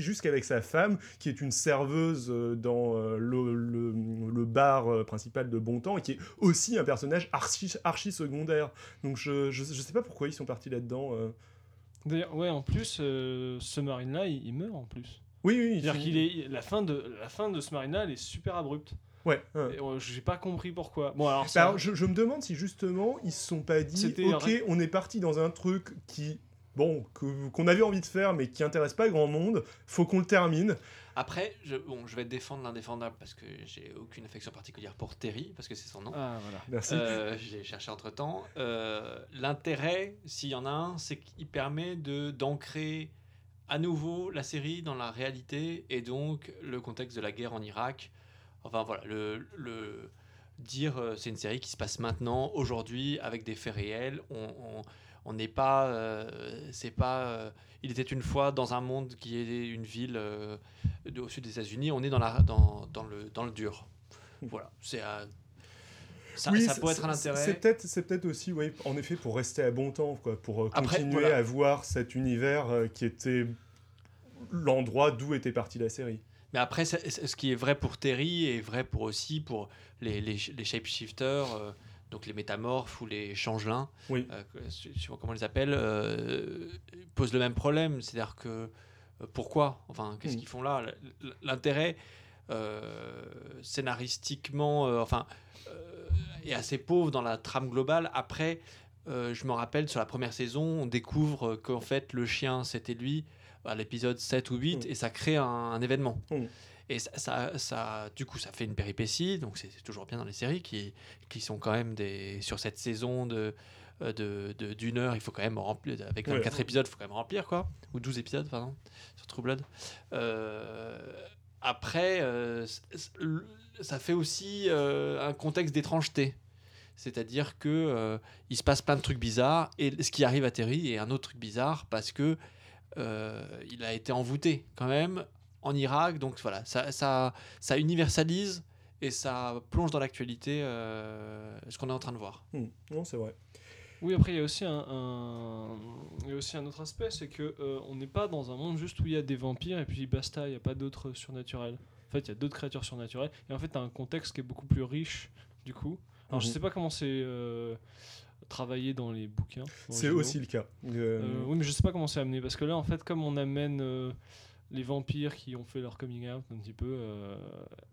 jusqu'avec sa femme qui est une serveuse euh, dans euh, le, bar euh, principal de Bontemps et qui est aussi un personnage archi, archi secondaire. Donc je, je, sais pas pourquoi ils sont partis là-dedans. D'ailleurs, ouais, en plus, ce marine-là, il, meurt en plus. Oui, oui. C'est-à-dire qu'il est la fin de la fin de ce marine-là, elle est super abrupte. Ouais. J'ai pas compris pourquoi. Bon alors, bah, alors je, je, me demande si justement ils se sont pas dit, ok, on est parti dans un truc qui bon, qu'on avait envie de faire, mais qui intéresse pas grand monde, faut qu'on le termine. Après, je, bon, je vais défendre l'indéfendable parce que j'ai aucune affection particulière pour Terry, parce que c'est son nom. Ah, voilà. Merci. Euh, j'ai cherché entre temps. Euh, l'intérêt, s'il y en a un, c'est qu'il permet de d'ancrer à nouveau la série dans la réalité et donc le contexte de la guerre en Irak. Enfin voilà, le, le dire euh, c'est une série qui se passe maintenant, aujourd'hui, avec des faits réels. on on n'est pas, euh, c'est pas. Euh, il était une fois dans un monde qui est une ville euh, au sud des États-Unis. On est dans la, dans, dans le, dans le dur. Voilà, c'est ça, Oui, ça pourrait être un intérêt. C'est peut-être, c'est peut-être aussi, oui, en effet, pour rester à bon temps, quoi, pour Après, continuer voilà. à voir cet univers qui était l'endroit d'où était partie la série. Mais après, ce qui est vrai pour Terry est vrai pour aussi pour les, les, les shapeshifters, euh, donc les métamorphes ou les changelins, Oui. euh, suivant comment on les appelle, euh, posent le même problème. C'est-à-dire que euh, pourquoi? Enfin, qu'est-ce Mm. qu'ils font là? L'intérêt scénaristiquement, enfin, est assez pauvre dans la trame globale. Après, euh, je me rappelle sur la première saison, on découvre euh, qu'en fait le chien c'était lui à l'épisode 7 ou 8 Mm. et ça crée un, un événement. Mm. Et ça, ça, ça- du coup, ça fait une péripétie, donc c'est toujours bien dans les séries qui, qui sont quand même des. Sur cette saison de euh, de- de- d'une heure, il faut quand même remplir. Avec Ouais. 24 épisodes, il faut quand même remplir, quoi. Ou 12 épisodes, pardon, sur True Blood. Euh, après, euh, ça fait aussi euh, un contexte d'étrangeté. C'est-à-dire que il se passe plein de trucs bizarres et ce qui arrive à Terry est un autre truc bizarre parce que il a été envoûté quand même en Irak. Donc voilà, ça, ça, ça universalise et ça plonge dans l'actualité euh, ce qu'on est en train de voir. Hmm. Non, c'est vrai. Oui, après, il y a aussi un, un- il y a aussi un autre aspect, c'est que euh, on n'est pas dans un monde juste où il y a des vampires et puis basta, il n'y a pas d'autres surnaturels. En fait, il y a d'autres créatures surnaturelles. Et en fait, tu as un contexte qui est beaucoup plus riche, du coup. Alors, je Mhm. sais pas comment c'est euh, travaillé dans les bouquins. C'est aussi le cas. Euh, Euh, oui, mais je sais pas comment c'est amené. Parce que là, en fait, comme on amène euh, les vampires qui ont fait leur coming out un petit peu, euh,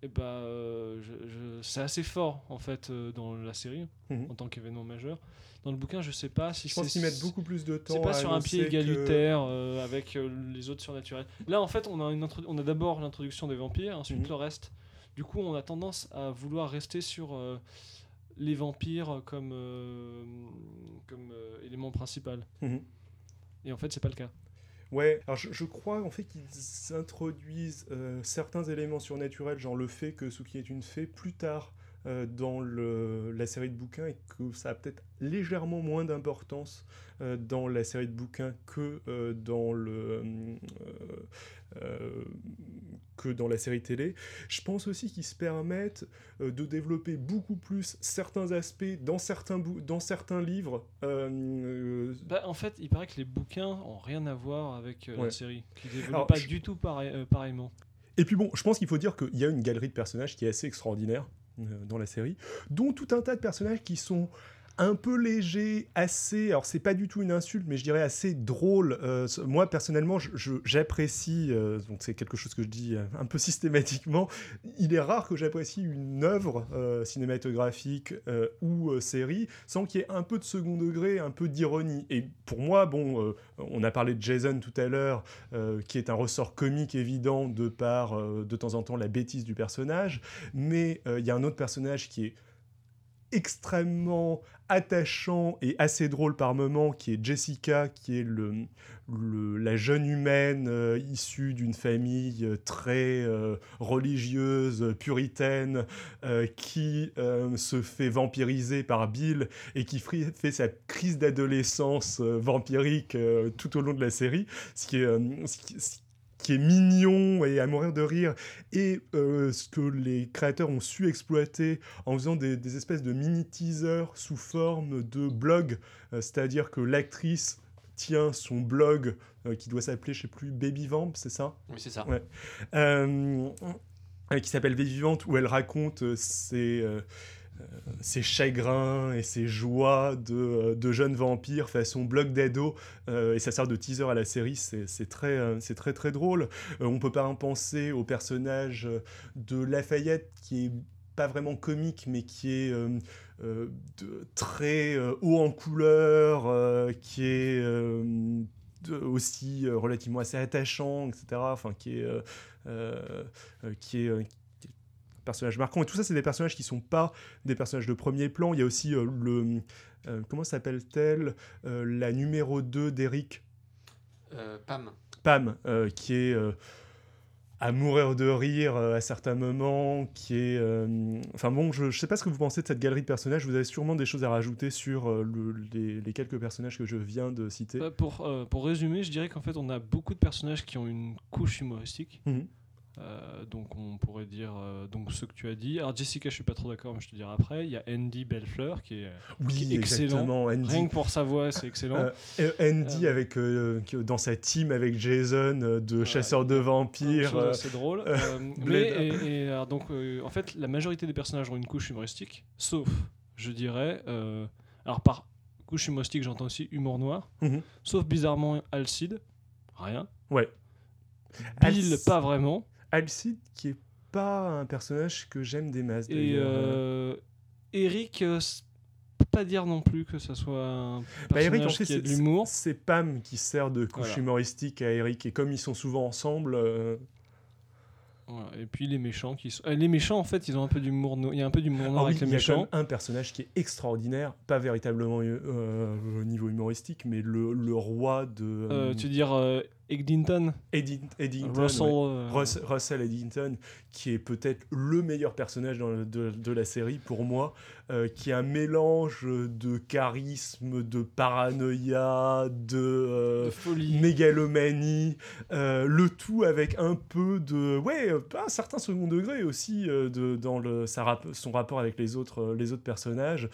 et bah, euh, je- je- c'est assez fort, en fait, euh, dans la série, Mhm. en tant qu'événement majeur. Dans le bouquin, je sais pas si Je pense c'est- qu'ils mettent beaucoup plus de temps c'est pas à sur un pied que- égalitaire euh, avec les autres surnaturels. Là, en fait, on a, une on a d'abord l'introduction des vampires, ensuite Mhm. le reste. Du coup, on a tendance à vouloir rester sur les vampires comme, comme élément principal. Mhm. Et en fait, c'est pas le cas. Ouais, alors je, je crois en fait qu'ils introduisent euh, certains éléments surnaturels, genre le fait que Suki est une fée, plus tard euh, dans le, la série de bouquins et que ça a peut-être légèrement moins d'importance euh, dans la série de bouquins que euh, dans le que dans la série télé. Je pense aussi qu'ils se permettent de développer beaucoup plus certains aspects dans certains, bou- dans certains livres. Bah, en fait, il paraît que les bouquins ont rien à voir avec Ouais. la série, qui développent Alors, pas je- du tout pareil- pareillement. Et puis bon, je pense qu'il faut dire qu'il y a une galerie de personnages qui est assez extraordinaire dans la série, dont tout un tas de personnages qui sont un peu légers, assez, alors c'est pas du tout une insulte, mais je dirais assez drôle. Euh, moi personnellement, j'apprécie, euh, donc c'est quelque chose que je dis euh, un peu systématiquement, il est rare que j'apprécie une œuvre cinématographique ou série sans qu'il y ait un peu de second degré, un peu d'ironie. Et pour moi, bon, on a parlé de Jason tout à l'heure, qui est un ressort comique évident de par de temps en temps la bêtise du personnage, mais il y a un autre personnage qui est extrêmement attachant et assez drôle par moments, qui est Jessica, qui est le, la jeune humaine euh, issue d'une famille euh, très euh, religieuse, puritaine, qui se fait vampiriser par Bill et qui fait sa crise d'adolescence vampirique tout au long de la série, ce qui est, qui est mignon et à mourir de rire, et euh, ce que les créateurs ont su exploiter en faisant des, des espèces de mini-teasers sous forme de blog, euh, c'est-à-dire que l'actrice tient son blog euh, qui doit s'appeler, je sais plus, Baby Vamp, c'est ça? Oui, c'est ça. Ouais. qui s'appelle Vie Vivante, où elle raconte ses, ses chagrins et ses joies de, euh, de jeunes vampires façon blog d'ado, euh, et ça sert de teaser à la série, c'est très, euh, c'est très très drôle. Euh, on peut pas en penser au personnage euh, de Lafayette qui est pas vraiment comique, mais qui est euh, euh, très euh, haut en couleur, euh, qui est euh, aussi euh, relativement assez attachant, etc. Enfin, euh, euh, euh, qui est, euh, qui est un personnage marquant. Et tout ça, c'est des personnages qui sont pas des personnages de premier plan. Il y a aussi euh, le euh, comment s'appelle-t-elle Euh, la numéro 2 d'Eric Euh, Pam. Pam, euh, qui est euh, à mourir de rire euh, à certains moments, qui est... euh, Enfin bon, je ne sais pas ce que vous pensez de cette galerie de personnages, vous avez sûrement des choses à rajouter sur euh, le- les, les quelques personnages que je viens de citer. Bah, pour, euh, pour résumer, je dirais qu'en fait, on a beaucoup de personnages qui ont une couche humoristique. Mhm. Euh, donc on pourrait dire euh, donc ce que tu as dit. Alors Jessica, je suis pas trop d'accord, mais je te dirai après. Il y a Andy Bellefleur qui est Oui, Qui est excellent. Andy, rien que pour sa voix, c'est excellent. Euh, Andy avec, dans sa team avec Jason de Voilà. chasseurs de vampires. assez drôle. mais et, et, alors, donc en fait, la majorité des personnages ont une couche humoristique, sauf, je dirais, alors par couche humoristique, j'entends aussi humour noir, Mhm. sauf bizarrement Alcide, rien. Ouais. Bill, Alc- pas vraiment. Alcide, qui est pas un personnage que j'aime des masses. Et d'ailleurs. euh, Eric, euh, pas dire non plus que ça soit un Bah, personnage Eric, qui a de c'est- l'humour. c'est Pam qui sert de couche Voilà. humoristique à Eric. Et comme ils sont souvent ensemble, euh, Voilà. Et puis les méchants qui sont... euh, les méchants en fait ils ont un peu d'humour no- il y a un peu d'humour noir ah oui, avec les il y a quand méchants. même un personnage qui est extraordinaire, pas véritablement euh, au niveau humoristique, mais le, le roi de Euh, tu veux dire Eddington, Russell, ouais. euh, Russ- Russell Eddington, qui est peut-être le meilleur personnage dans le- de, de la série pour moi, euh, qui est un mélange de charisme, de paranoïa, de, euh, de folie. mégalomanie, euh, le tout avec un peu de, ouais, un certain second degré aussi euh, de, dans le, sa rap- son rapport avec les autres, les autres personnages,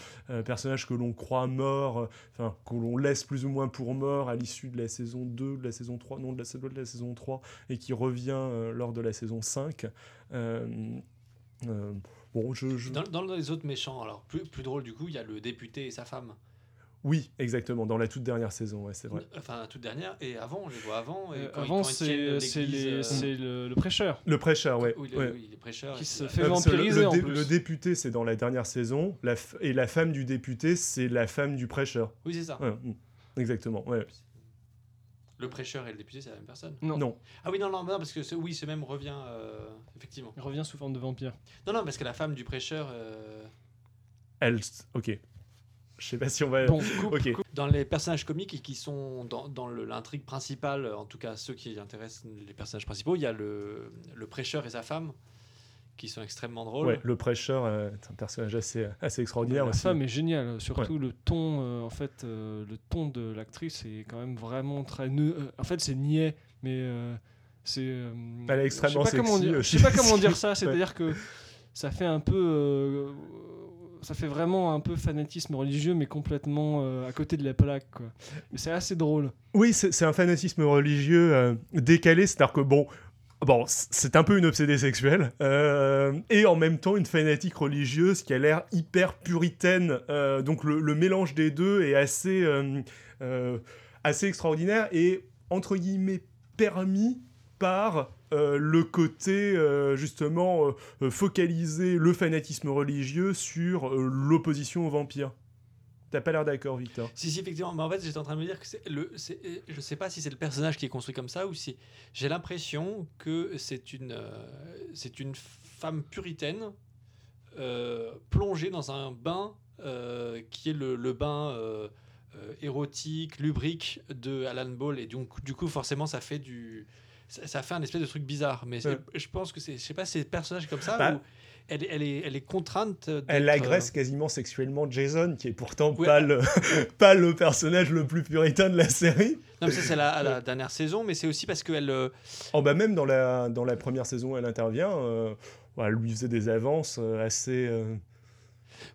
personnages que l'on croit morts, enfin, que l'on laisse plus ou moins pour morts à l'issue de la saison 2, de la saison 3, non, de la, de la saison 3, et qui revient lors de la saison 5. Euh, euh, bon, je, je- Dans, dans les autres méchants, alors plus, plus drôle du coup, il y a le député et sa femme. Oui, exactement, dans la toute dernière saison, ouais, c'est vrai. Enfin, la toute dernière. Et avant, on les voit avant. Et Euh, quand avant c'est euh, le, le prêcheur. Le prêcheur, ouais. oui, le- ouais. oui, les prêcheurs. Qui se fait le- vampiriser le, en dé- plus. le député, c'est dans la dernière saison, la et la femme du député, c'est la femme du prêcheur. Oui, c'est ça. Ouais, mm, exactement, ouais. Le prêcheur et le député, c'est la même personne. Non. Non, Ah oui, non, non, non parce que ce, oui, ce même revient, euh, effectivement. Il revient sous forme de vampire. Non, non, parce que la femme du prêcheur, euh, elle, ok. Je sais pas si on va... Bon, coupe, ok. coupe. dans les personnages comiques et qui sont dans, l'intrigue principale, en tout cas ceux qui intéressent les personnages principaux, il y a le, le prêcheur et sa femme qui sont extrêmement drôles. Ouais, le prêcheur euh, est un personnage assez, assez extraordinaire la aussi. femme est géniale, surtout le ton, euh, en fait, euh, le ton de l'actrice est quand même vraiment très. euh, en fait, c'est niais, mais euh, c'est. euh, Elle est extrêmement je sais pas comment sexy dire. Je sais pas comment dire ça. Ouais. C'est-à-dire que ça fait un peu, euh, ça fait vraiment un peu fanatisme religieux, mais complètement euh, à côté de la plaque. Quoi. Mais c'est assez drôle. Oui, c'est c'est un fanatisme religieux euh, décalé, c'est-à-dire que bon, bon, c'est un peu une obsédée sexuelle euh, et en même temps une fanatique religieuse qui a l'air hyper puritaine. euh, donc le, mélange des deux est assez, euh, assez extraordinaire et entre guillemets permis par le côté justement focaliser le fanatisme religieux sur l'opposition aux vampires. T'as pas l'air d'accord, Victor Si, si, effectivement. Mais en fait, j'étais en train de me dire que c'est le. c'est- Je sais pas si c'est le personnage qui est construit comme ça ou si. J'ai l'impression que c'est une, euh, c'est une femme puritaine euh, plongée dans un bain euh, qui est le, le bain érotique, lubrique de Alan Ball. Et donc, du coup, forcément, ça fait du. Ça, ça fait un espèce de truc bizarre. Mais Ouais. je pense que c'est. Je sais pas c'est le personnage comme ça Bah. Elle, est- elle, est, elle est contrainte. Elle agresse quasiment sexuellement Jason, qui est pourtant Oui, pas, le, pas le personnage le plus puritain de la série. Non, mais ça, c'est la, la dernière saison, mais c'est aussi parce qu'elle. euh, Oh bah même dans la, dans la première saison où elle intervient, euh, elle lui faisait des avances euh, assez... euh,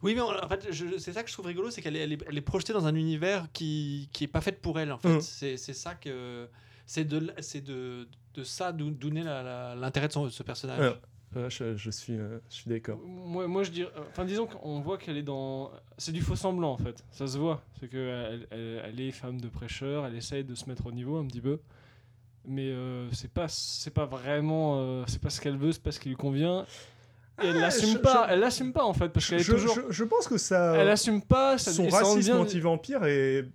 Oui, mais en fait, c'est ça que je trouve rigolo, c'est qu'elle est, elle est, elle est projetée dans un univers qui qui est pas fait pour elle. En fait, Mhm. c'est ça que c'est de de, de ça d'où naît l'intérêt de son- ce personnage. Ouais. je, je suis, euh, je suis d'accord. Moi, moi je dirais. Enfin, disons qu'on voit qu'elle est dans. C'est du faux semblant en fait. Ça se voit. C'est qu'elle elle, elle est femme de prêcheur, elle essaye de se mettre au niveau un petit peu. Mais euh, c'est pas, pas vraiment. euh, c'est pas ce qu'elle veut, c'est pas ce qui lui convient. Et elle Ah, l'assume pas, je- elle l'assume pas en fait, parce qu'elle est Je, toujours. je- je pense que ça... Elle assume pas, ça, son racisme anti-vampire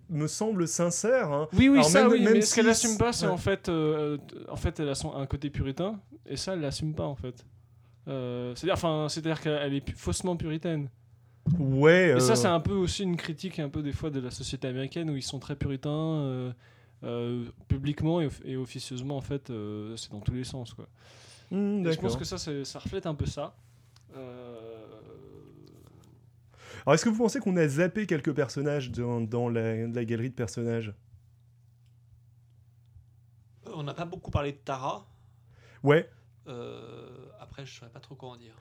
me semble sincère. hein. Oui, oui, Alors, ça, même- oui, même mais ce qu'elle si- assume pas, c'est ouais. en fait, euh, en fait, elle a son, un côté puritain, et ça, elle l'assume pas en fait. Euh, c'est-à-dire, enfin, c'est-à-dire qu'elle est pu- faussement puritaine. Ouais. Et ça, euh, c'est un peu aussi une critique un peu des fois de la société américaine où ils sont très puritains euh, euh, publiquement et, off- et officieusement en fait, euh, c'est dans tous les sens quoi. Et je pense d'accord. que ça, c'est- ça reflète un peu ça. Euh, Alors est-ce que vous pensez qu'on a zappé quelques personnages dans, dans la, la galerie de personnages? On n'a pas beaucoup parlé de Tara. Ouais. Euh, après, je saurais pas trop quoi en dire.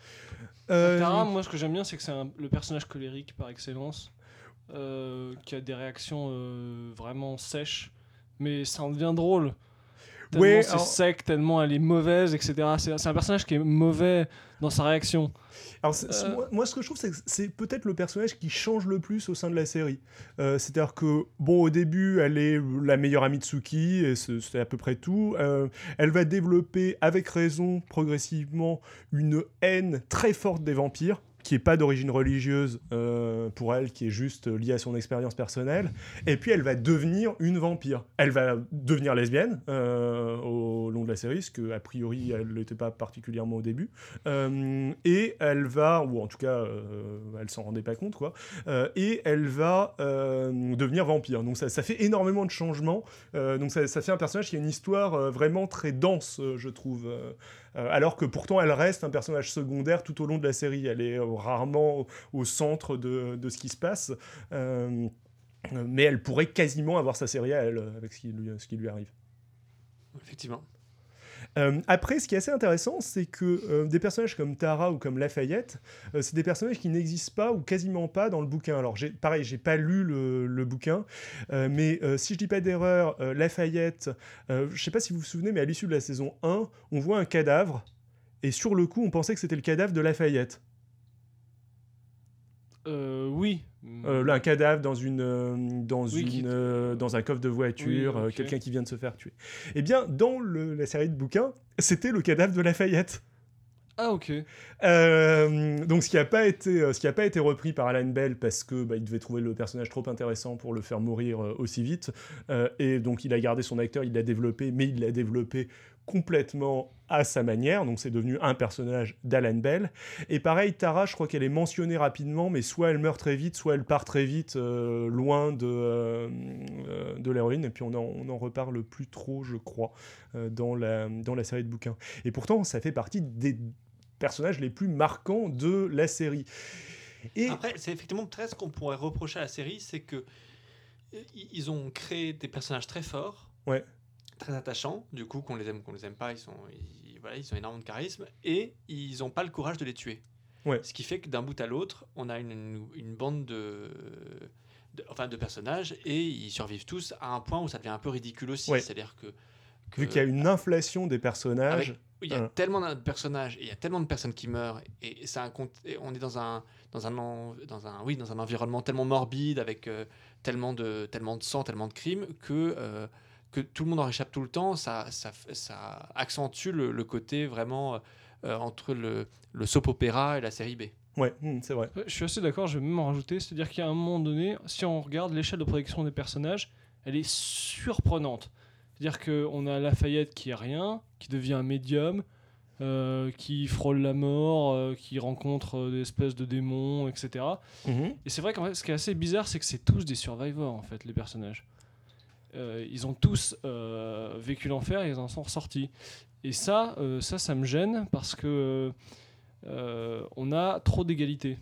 Euh, Tara, moi, ce que j'aime bien, c'est que c'est un- le personnage colérique par excellence, euh, qui a des réactions euh, vraiment sèches, mais ça en devient drôle. Tellement Ouais, c'est alors- sec, tellement elle est mauvaise, etc. C'est un personnage qui est mauvais dans sa réaction. Alors, Euh. moi, moi, ce que je trouve, c'est que c'est peut-être le personnage qui change le plus au sein de la série. Euh, C'est-à-dire que, bon, au début, elle est la meilleure amie de Suki, et c'est c'est à peu près tout. Euh, elle va développer, avec raison, progressivement, une haine très forte des vampires qui est pas d'origine religieuse euh, pour elle, qui est juste liée à son expérience personnelle. Et puis elle va devenir une vampire. Elle va devenir lesbienne euh, au long de la série, ce que a priori elle n'était pas particulièrement au début. Euh, et elle va, ou en tout cas, elle s'en rendait pas compte, quoi. Et elle va devenir vampire. Donc ça, fait énormément de changements. Donc ça, fait un personnage qui a une histoire vraiment très dense, je trouve. Euh, alors que pourtant elle reste un personnage secondaire tout au long de la série. Elle est euh, rarement au, centre de, ce qui se passe. Euh, mais elle pourrait quasiment avoir sa série à elle, avec ce qui lui arrive. Effectivement. Euh, après, ce qui est assez intéressant, c'est que euh, des personnages comme Tara ou comme Lafayette, euh, c'est des personnages qui n'existent pas ou quasiment pas dans le bouquin. Alors, pareil, j'ai pas lu le, bouquin, mais si je dis pas d'erreur, Lafayette, je sais pas si vous vous souvenez, mais à l'issue de la saison 1, on voit un cadavre, et sur le coup, on pensait que c'était le cadavre de Lafayette. Oui. Euh, là, un cadavre dans une euh, dans Oui, une qui- euh, dans un coffre de voiture, Oui, euh, quelqu'un qui vient de se faire tuer. Eh bien, dans le- la série de bouquins, c'était le cadavre de Lafayette. Ah, ok. Euh, donc ce qui n'a pas été euh, ce qui a pas été repris par Alan Bell parce que bah, il devait trouver le personnage trop intéressant pour le faire mourir euh, aussi vite Euh, et donc il a gardé son acteur il l'a développé mais il l'a développé complètement à sa manière. Donc c'est devenu un personnage d'Alan Bell. Et pareil Tara je crois qu'elle est mentionnée rapidement mais soit elle meurt très vite soit elle part très vite euh, loin de euh, euh, de l'héroïne. Et puis on en, on en reparle plus trop je crois euh, dans la dans la série de bouquins. Et pourtant ça fait partie des personnages les plus marquants de la série. Et Après, c'est effectivement très ce qu'on pourrait reprocher à la série, c'est que ils ont créé des personnages très forts, Ouais. Très attachants. Du coup, qu'on les aime, ou qu'on les aime pas, ils sont, ils, voilà, ils ont énormément de charisme et ils n'ont pas le courage de les tuer. Ouais. Ce qui fait que d'un bout à l'autre, on a une, une- une bande de, de- enfin, de personnages et ils survivent tous à un point où ça devient un peu ridicule aussi. Ouais. C'est-à-dire que, que- vu qu'il y a une inflation des personnages, avec- il y a Voilà. tellement de personnages et il y a tellement de personnes qui meurent et, c'est un et on est dans un dans un dans un oui dans un environnement tellement morbide avec euh, tellement de tellement de sang tellement de crimes que euh, que tout le monde en réchappe tout le temps ça ça, f- ça accentue le, le côté vraiment euh, entre le, le soap opéra et la série B ouais, hmm, c'est vrai. Je suis assez d'accord, je vais même en rajouter. C'est-à-dire qu'à un moment donné, si on regarde l'échelle de protection des personnages, elle est surprenante. C'est-à-dire qu'on a Lafayette qui est rien, qui devient un médium, euh, qui frôle la mort, euh, qui rencontre euh, des espèces de démons, etc. Mhm. Et c'est vrai qu'en fait, ce qui est assez bizarre, c'est que c'est tous des survivors, en fait, les personnages. Euh, ils ont tous euh, vécu l'enfer et ils en sont ressortis. Et ça, euh, ça, ça me gêne parce que euh, on a trop d'égalité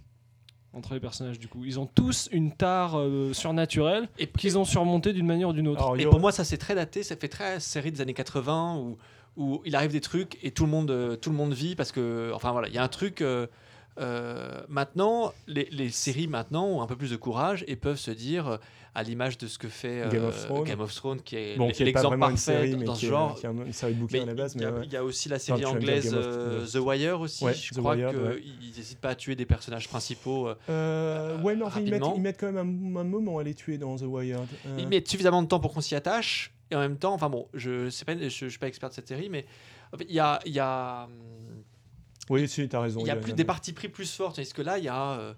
entre les personnages du coup. Ils ont tous une tare euh, surnaturelle et qu'ils ont surmontée d'une manière ou d'une autre. Alors, Et pour moi, ça c'est très daté, ça fait très série des années 80 où, où il arrive des trucs et tout le monde, tout le monde vit parce que, enfin voilà, il y a un truc. euh, euh, maintenant, les, les séries maintenant ont un peu plus de courage et peuvent se dire, euh, à l'image de ce que fait euh, Game of. Game of Thrones, qui est bon, l'exemple vraiment une parfait série, dans- mais dans ce genre. qui est une série de bouquins Mais à la base. il, y a, ouais. il y a aussi la série tu anglaise of- euh, The Wire aussi. Ouais, je The crois qu'ils ouais. n'hésitent pas à tuer des personnages principaux. euh, Euh, ouais, enfin, ils mettent, ils mettent quand même un, un moment à les tuer dans The Wire. Euh, Ils mettent suffisamment de temps pour qu'on s'y attache. Et en même temps, enfin bon, je je suis pas expert de cette série, mais il y a, y a, Oui, si, t'as raison. il y a plus des parties pris plus fortes. Tandis que là, il y a euh,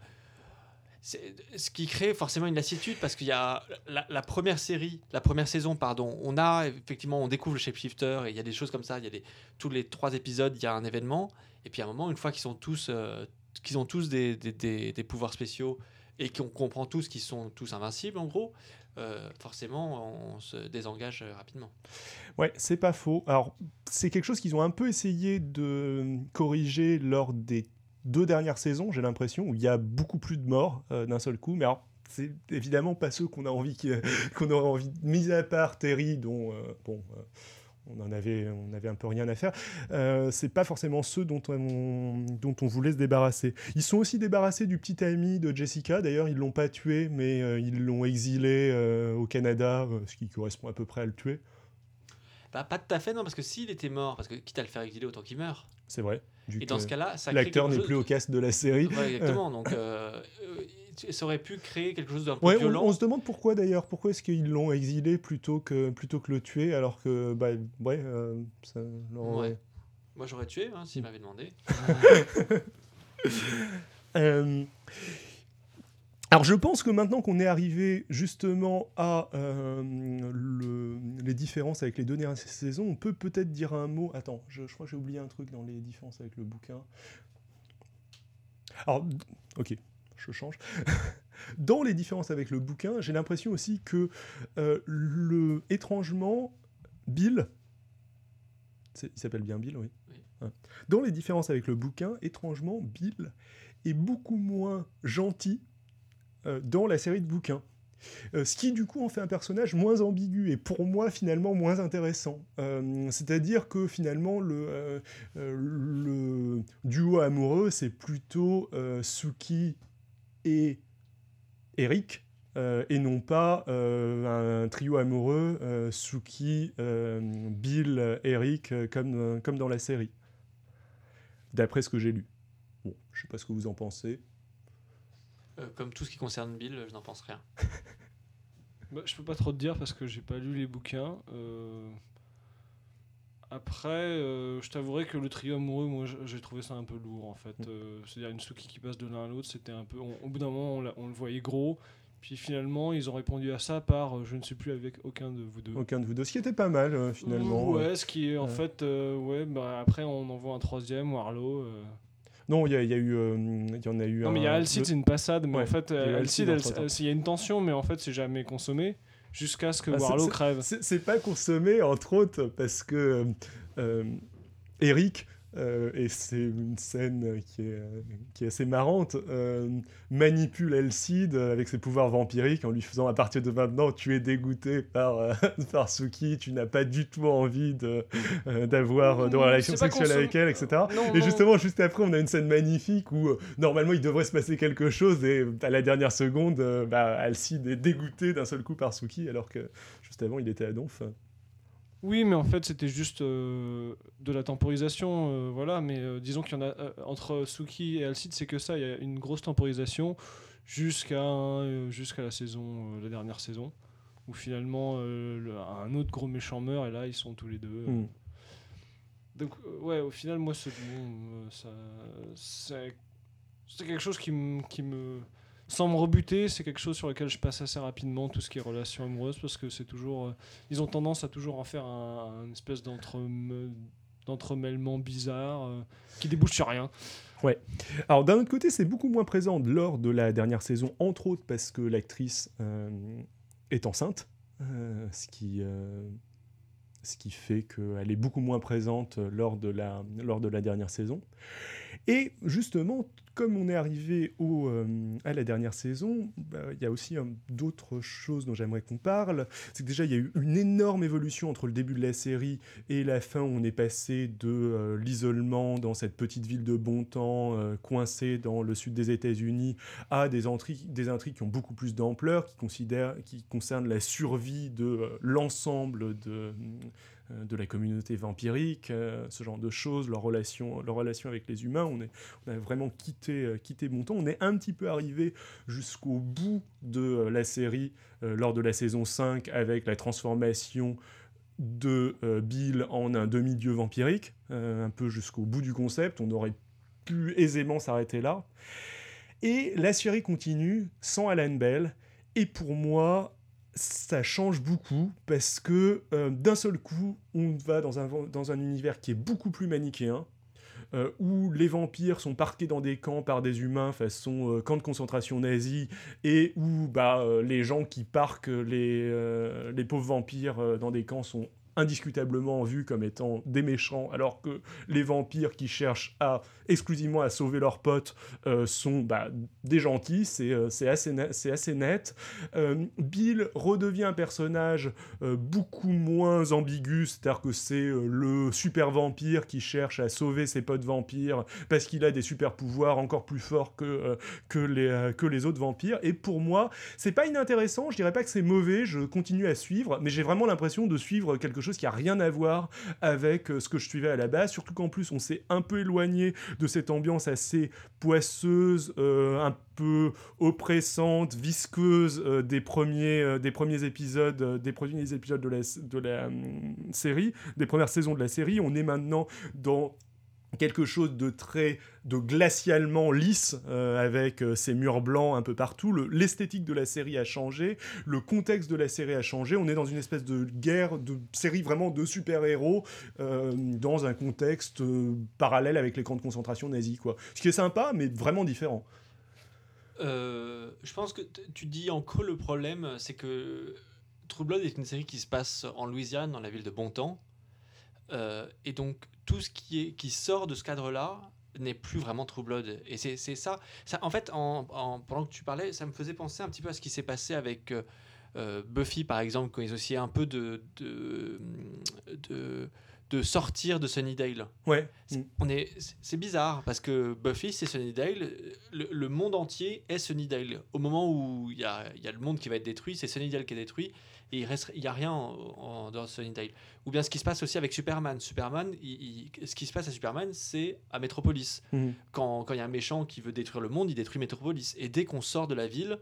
ce qui crée forcément une lassitude parce qu'il y a la, première série, la première saison, pardon. On a effectivement, on découvre le shapeshifter et il y a des choses comme ça. Il y a tous les trois épisodes, il y a un événement. Et puis à un moment, une fois qu'ils sont tous, euh, qu'ils ont tous des, des, pouvoirs spéciaux et qu'on comprend tous qu'ils sont tous invincibles, en gros, euh, forcément, on se désengage rapidement. Ouais, c'est pas faux. Alors, c'est quelque chose qu'ils ont un peu essayé de corriger lors des deux dernières saisons, j'ai l'impression, où il y a beaucoup plus de morts euh, d'un seul coup. Mais alors, c'est évidemment pas ceux qu'on a envie, qu'on aurait envie, mis à part Terry, dont, euh, bon, euh, on en avait, on avait un peu rien à faire. C'est pas forcément ceux dont on, dont on voulait se débarrasser. Ils sont aussi débarrassés du petit ami de Jessica. D'ailleurs, ils l'ont pas tué, mais ils l'ont exilé au Canada, ce qui correspond à peu près à le tuer. Bah, pas tout à fait, non, parce que s'il était mort, parce que quitte à le faire exiler, autant qu'il meure. C'est vrai. Et dans ce cas-là, l'acteur n'est plus au cast de la série. Ouais, exactement. Donc, euh, euh, ça aurait pu créer quelque chose d'un peu Ouais, on, violent. on se demande pourquoi d'ailleurs. Pourquoi est-ce qu'ils l'ont exilé plutôt que, plutôt que le tuer alors que, bah, ouais, euh, ça Ouais. Moi, j'aurais tué hein, s'il m'avait demandé. Euh, alors je pense que maintenant qu'on est arrivé justement à euh, le- les différences avec les deux dernières saisons, on peut peut-être dire un mot. Attends, je, je crois que j'ai oublié un truc dans les différences avec le bouquin. Alors, ok, je change. Dans les différences avec le bouquin, j'ai l'impression aussi que euh, le étrangement Bill, il s'appelle bien Bill, oui. Oui. Hein. Dans les différences avec le bouquin, étrangement Bill est beaucoup moins gentil dans la série de bouquins. Euh, ce qui du coup en fait un personnage moins ambigu et pour moi finalement moins intéressant. Euh, C'est-à-dire que finalement le, euh, euh, le duo amoureux c'est plutôt euh, Suki et Eric euh, et non pas euh, un trio amoureux euh, Suki, euh, Bill, Eric euh, comme, euh, comme dans la série. D'après ce que j'ai lu. Bon, je sais pas ce que vous en pensez. Euh, comme tout ce qui concerne Bill, je n'en pense rien. Bah, je peux pas trop te dire parce que j'ai pas lu les bouquins. Euh, Après, euh, je t'avouerai que le trio amoureux, moi, j'ai trouvé ça un peu lourd en fait. Euh, C'est-à-dire une Suki qui passe de l'un à l'autre, c'était un peu. on- au bout d'un moment, on, le voyait gros. Puis finalement, ils ont répondu à ça par euh, je ne suis plus avec aucun de vous deux. Aucun de vous deux. Ce qui était pas mal euh, finalement. Ouais, ce qui est en Ouais. fait, euh, ouais, bah, après on envoie un troisième, Warlow. Non, il y, y a eu, euh, il y en a eu. Non, mais il y a Alcide, c'est une passade, mais Ouais, en fait, euh, Alcide il y a une tension, mais en fait, c'est jamais consommé jusqu'à ce que Ah, c'est- Warlow crève. C'est pas consommé, entre autres, parce que euh, Eric, euh, et c'est une scène qui est, qui est assez marrante, euh, manipule Alcide avec ses pouvoirs vampiriques en lui faisant à partir de maintenant, tu es dégoûté par, euh, par Suki, tu n'as pas du tout envie d'avoir de sexuelles consommé. avec elle, etc. Non, Et non. justement, juste après, on a une scène magnifique où normalement il devrait se passer quelque chose et à la dernière seconde, bah, Alcide est dégoûté d'un seul coup par Suki alors que juste avant il était à Donf. Oui, mais en fait, c'était juste euh, de la temporisation, euh, voilà. Mais euh, disons qu'il y en a entre Suki et Alcide, c'est que ça. Il y a une grosse temporisation jusqu'à jusqu'à la saison, la dernière saison, où finalement le- un autre gros méchant meurt et là ils sont tous les deux. Hmm. Donc ouais, au final, moi, c'est ça, quelque chose qui me, qui me, sans me rebuter, c'est quelque chose sur lequel je passe assez rapidement tout ce qui est relations amoureuses parce que c'est toujours, euh, ils ont tendance à toujours en faire un, espèce d'entremêlement bizarre euh, qui débouche sur rien. Alors d'un autre côté, c'est beaucoup moins présent lors de la dernière saison, entre autres parce que l'actrice euh, est enceinte, ce, qui, ce qui fait qu'elle est beaucoup moins présente lors de la, lors de la dernière saison. Et justement, comme on est arrivé au, euh, à la dernière saison, bah, il y a aussi euh, d'autres choses dont j'aimerais qu'on parle. C'est que déjà, il y a eu une énorme évolution entre le début de la série et la fin, où on est passé de euh, l'isolement dans cette petite ville de bon temps, euh, coincée dans le sud des États-Unis, à des, des intrigues qui ont beaucoup plus d'ampleur, qui, qui concernent la survie de l'ensemble de, la communauté vampirique, ce genre de choses, leur relation, leur relation avec les humains. On, est, on a vraiment quitté, euh, quitté bon temps. On est un petit peu arrivé jusqu'au bout de euh, la série euh, lors de la saison 5 avec la transformation de euh, Bill en un demi-dieu vampirique, euh, un peu jusqu'au bout du concept. On aurait pu aisément s'arrêter là. Et la série continue sans Alan Bell. Et pour moi, ça change beaucoup parce que euh, d'un seul coup, on va dans un univers qui est beaucoup plus manichéen. Euh, où les vampires sont parqués dans des camps par des humains façon euh, camp de concentration nazi et où bah, euh, les gens qui parquent les, euh, les pauvres vampires dans des camps sont indiscutablement vus comme étant des méchants, alors que les vampires qui cherchent exclusivement à sauver leurs potes euh, sont bah, des gentils, c'est euh, assez, c'est assez net. Euh, Bill redevient un personnage beaucoup moins ambigu, c'est-à-dire que c'est le super vampire qui cherche à sauver ses potes vampires parce qu'il a des super pouvoirs encore plus forts que, que, les, que les autres vampires. Et pour moi, c'est pas inintéressant, je dirais pas que c'est mauvais, je continue à suivre, mais j'ai vraiment l'impression de suivre quelque chose qui a rien à voir avec ce que je suivais à la base, surtout qu'en plus on s'est un peu éloigné de cette ambiance assez poisseuse, euh, un peu oppressante, visqueuse euh, des, premiers, euh, des premiers épisodes, des premiers épisodes de la, de la série, des premières saisons de la série. On est maintenant dans quelque chose de très de glacialement lisse euh, avec euh, ces murs blancs un peu partout. L'esthétique de la série a changé. Le contexte de la série a changé. On est dans une espèce de guerre de série vraiment de super héros euh, dans un contexte parallèle avec les camps de concentration nazis quoi. Ce qui est sympa mais vraiment différent. Je pense que tu dis en creux le problème c'est que True Blood est une série qui se passe en Louisiane dans la ville de Bontemps et donc tout ce qui, est, qui sort de ce cadre-là n'est plus vraiment True Blood. Et c'est ça. ça. En fait, en, pendant que tu parlais, ça me faisait penser un petit peu à ce qui s'est passé avec euh, euh, Buffy, par exemple, quand ils essayaient un peu de, de sortir de Sunnydale. Ouais. C'est bizarre, parce que Buffy, c'est Sunnydale. Le, le, monde entier est Sunnydale. Au moment où il y a, y a, le monde qui va être détruit, c'est Sunnydale qui est détruit et il reste il y a rien en, dans Sunnydale ou bien ce qui se passe aussi avec Superman Superman ce qui se passe à Superman c'est à Metropolis mhm. quand il y a un méchant qui veut détruire le monde il détruit Metropolis et dès qu'on sort de la ville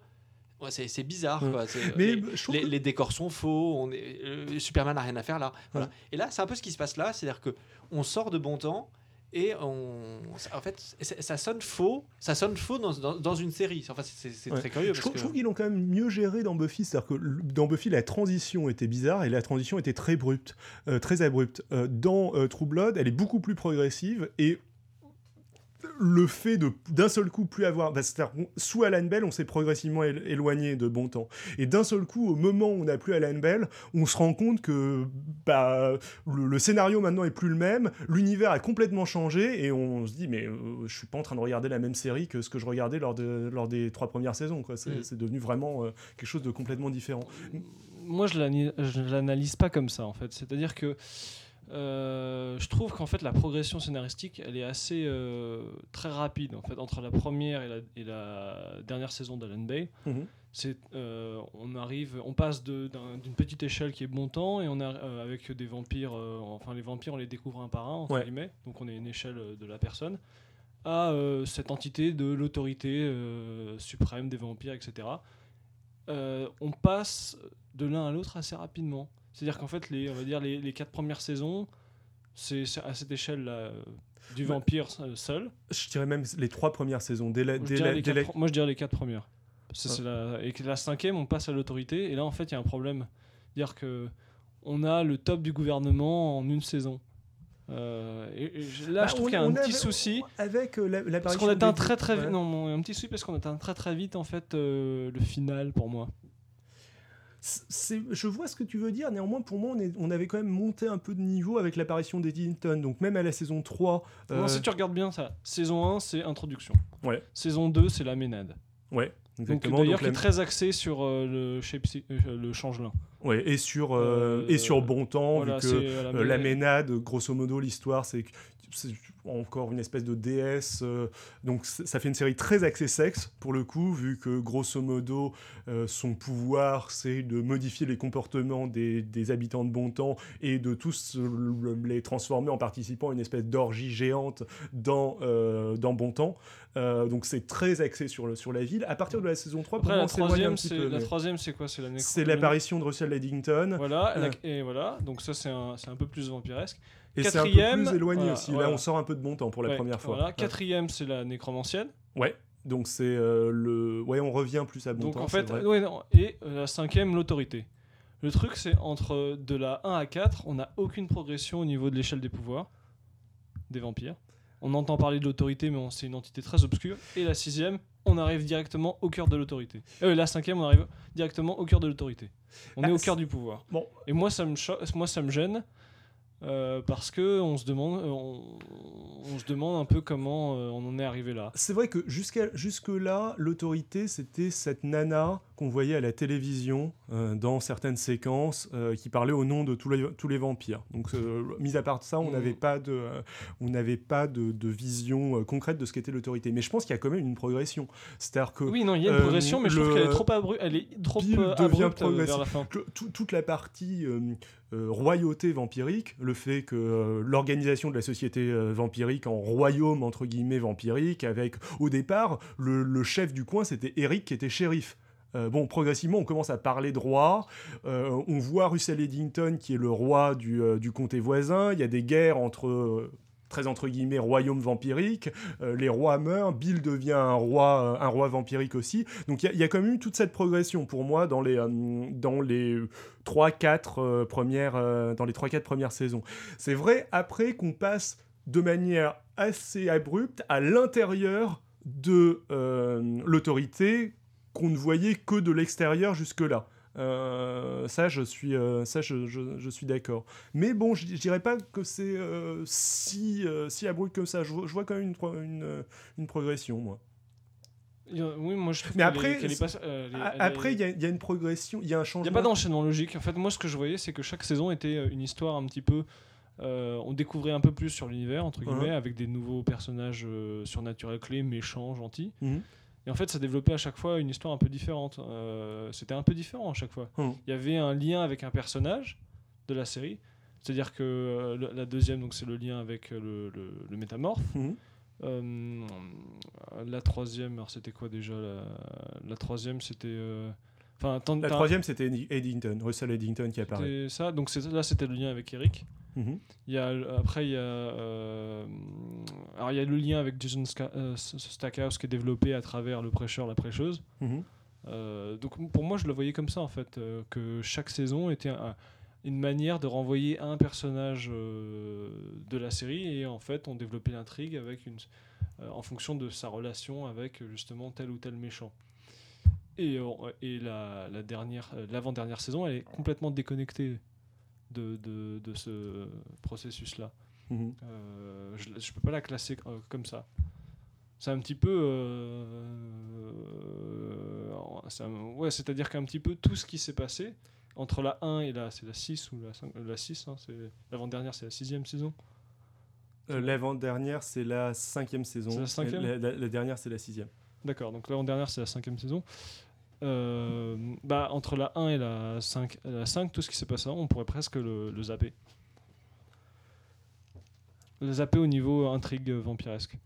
Ouais, c'est bizarre. Quoi. Mais les, les, décors sont faux. On est, euh, Superman n'a rien à faire là. Voilà. Et là, c'est un peu ce qui se passe là. C'est-à-dire que on sort de bon temps et on, en fait, ça sonne faux. Ça sonne faux dans, dans, une série. Enfin, c'est très curieux. je, trouve, qu'ils l'ont quand même mieux géré dans Buffy. C'est-à-dire que dans Buffy, la transition était bizarre et la transition était très abrupte. Euh, très abrupte. Euh, dans euh, True Blood, elle est beaucoup plus progressive et le fait de d'un seul coup plus avoir bah, sous Alan Bell on s'est progressivement éloigné de bon temps. Et d'un seul coup au moment où on n'a plus Alan Bell on se rend compte que bah, le, scénario maintenant est plus le même l'univers a complètement changé et on se dit mais euh, je suis pas en train de regarder la même série que ce que je regardais lors, de, lors des trois premières saisons quoi. C'est, mm. devenu vraiment euh, quelque chose de complètement différent. Moi je l'analyse pas comme ça en fait. C'est à dire que euh, je trouve qu'en fait la progression scénaristique elle est assez euh, très rapide en fait entre la première et la, dernière saison d'Alan Bay. Mhm. C'est, euh, on arrive, on passe d'une petite échelle qui est bon temps et on a avec des vampires, enfin les vampires on les découvre un par un entre guillemets, donc on est une échelle de la personne à cette entité de l'autorité suprême des vampires, etc. on passe de l'un à l'autre assez rapidement. C'est-à-dire qu'en fait, les, on va dire les, les quatre premières saisons, c'est à cette échelle-là euh, du vampire seul. Je dirais même les trois premières saisons. Dès la, Moi, je dirais les quatre premières. Ah. La, et que la cinquième, on passe à l'autorité. Et là, en fait, il y a un problème. Dire que on a le top du gouvernement en une saison. Euh, et, là, bah, je trouve qu'il y a un petit souci avec euh, la, parce qu'on atteint très très vite. Non, un petit souci parce qu'on atteint très très vite en fait le final pour moi je vois ce que tu veux dire, néanmoins pour moi on, avait quand même monté un peu de niveau avec l'apparition d'Eddington, donc même à la saison 3... Non, si euh, tu regardes bien ça, saison 1 c'est introduction, ouais. saison 2 c'est la ménade. Ouais, exactement. D'ailleurs qui est très axé sur euh, le, shape, euh, le changelin. Ouais, et sur, et sur bon temps, vu que la, la ménade, grosso modo, l'histoire, c'est que encore une espèce de déesse. Euh, donc ça fait une série très axée sexe pour le coup, vu que grosso modo euh, son pouvoir c'est de modifier les comportements des, des, habitants de bon temps et de tous les transformer en participant à une espèce d'orgie géante dans, euh, dans bon temps. donc c'est très axé sur, le, sur la ville. À partir de la saison 3, Après, la, troisième, c'est, la troisième, c'est quoi? C'est l'apparition de Russell Eddington. Voilà, et voilà, donc ça c'est un, c'est un peu plus vampiresque. Et c'est un peu plus éloigné aussi. Là, on sort un peu de bon temps pour la première fois. Quatrième, c'est la nécromancienne. Ouais. Donc c'est euh, le. Ouais, on revient plus à bon Donc, temps. en fait, et euh, la cinquième, l'autorité. Le truc, c'est entre de la 1 à 4, on n'a aucune progression au niveau de l'échelle des pouvoirs des vampires. On entend parler de l'autorité, mais c'est une entité très obscure. Et la sixième, on arrive directement au cœur de l'autorité. Euh, la cinquième, on arrive directement au cœur de l'autorité. On Ah, est au cœur du pouvoir. Bon. Et moi, ça me, moi, ça me gêne. Euh, parce que on se demande, on, on se demande un peu comment euh, on en est arrivé là. C'est vrai que jusqu'à jusque-là, l'autorité, c'était cette nana qu'on voyait à la télévision euh, dans certaines séquences euh, qui parlait au nom de tous les, tous les vampires. Donc, euh, mis à part ça, on Mm. n'avait pas, de, on n'avait pas de, de vision concrète de ce qu'était l'autorité. Mais je pense qu'il y a quand même une progression. C'est-à-dire que Oui, non, il y a une progression, mais je trouve le- qu'elle est trop abru- elle est trop abrupte vers la fin. que tout- toute la partie royauté vampirique, le fait que l'organisation de la société vampirique en royaume entre guillemets vampirique, avec au départ le, le chef du coin c'était Eric qui était shérif. Euh, bon, progressivement, on commence à parler de roi. Euh, on voit Russell Eddington qui est le roi du, euh, comté voisin. Il y a des guerres entre euh, très entre guillemets royaumes vampiriques. Euh, les rois meurent. Bill devient un roi, un roi vampirique aussi. Donc il y, a- quand même eu toute cette progression pour moi dans les, dans les 3-4 euh, premières, dans les 3-4 premières saisons. C'est vrai après qu'on passe de manière assez abrupte à l'intérieur de l'autorité qu'on ne voyait que de l'extérieur jusque-là. Euh, ça, je suis, euh, ça, je, je- je suis d'accord. Mais bon, je, je dirais pas que c'est euh, si, si abrupt que ça. Je, vois- quand même une, pro- une, une progression, moi. Il Oui, moi je trouve Mais après, elle Après, il y, a- il y a une progression, il y a un Il n'y changement. a pas d'enchaînement logique. En fait, moi, ce que je voyais, c'est que chaque saison était une histoire un petit peu. euh, on découvrait un peu plus sur l'univers, entre Mhm. guillemets, avec des nouveaux personnages euh, surnaturels clés, méchants, gentils. Mhm. Et en fait, ça développait à chaque fois une histoire un peu différente. Euh, C'était un peu différent à chaque fois. Mhm. Il y avait un lien avec un personnage de la série. C'est-à-dire que euh, la deuxième, donc c'est le lien avec euh, le, le- le métamorphe. Euh, la troisième, alors c'était quoi déjà la, la troisième, c'était. Enfin, La troisième, c'était Eddington, Russell Eddington qui apparaît. ça. Donc là, c'était le lien avec Eric. Mhm. Il y a, après, il y a, euh, alors il y a le lien avec Jason Ska- euh, Stackhouse qui est développé à travers le prêcheur, la prêcheuse. Mhm. Euh, donc pour moi, je le voyais comme ça en fait, euh, que chaque saison était un- une manière de renvoyer un personnage euh, de la série et en fait, on développait l'intrigue avec une, euh, en fonction de sa relation avec euh, justement tel ou tel méchant. Et, euh, et la, la dernière, euh, l'avant-dernière saison, elle est complètement déconnectée de, de, de ce processus-là. Euh, je, je peux pas la classer euh, comme ça. C'est un petit peu. euh, un- ouais, c'est-à-dire qu'un petit peu tout ce qui s'est passé entre la 1 et la, c'est la 6 ou la, 5, euh, la 6, hein, l'avant-dernière, c'est la sixième saison. Euh, L'avant-dernière, c'est la cinquième saison. La cinquième la- la dernière, c'est la sixième. D'accord, donc l'avant-dernière, c'est la cinquième saison. Euh, bah, entre la 1 et la 5, la 5, tout ce qui s'est passé avant, on pourrait presque le, le zapper. Le zapper au niveau intrigue vampiresque.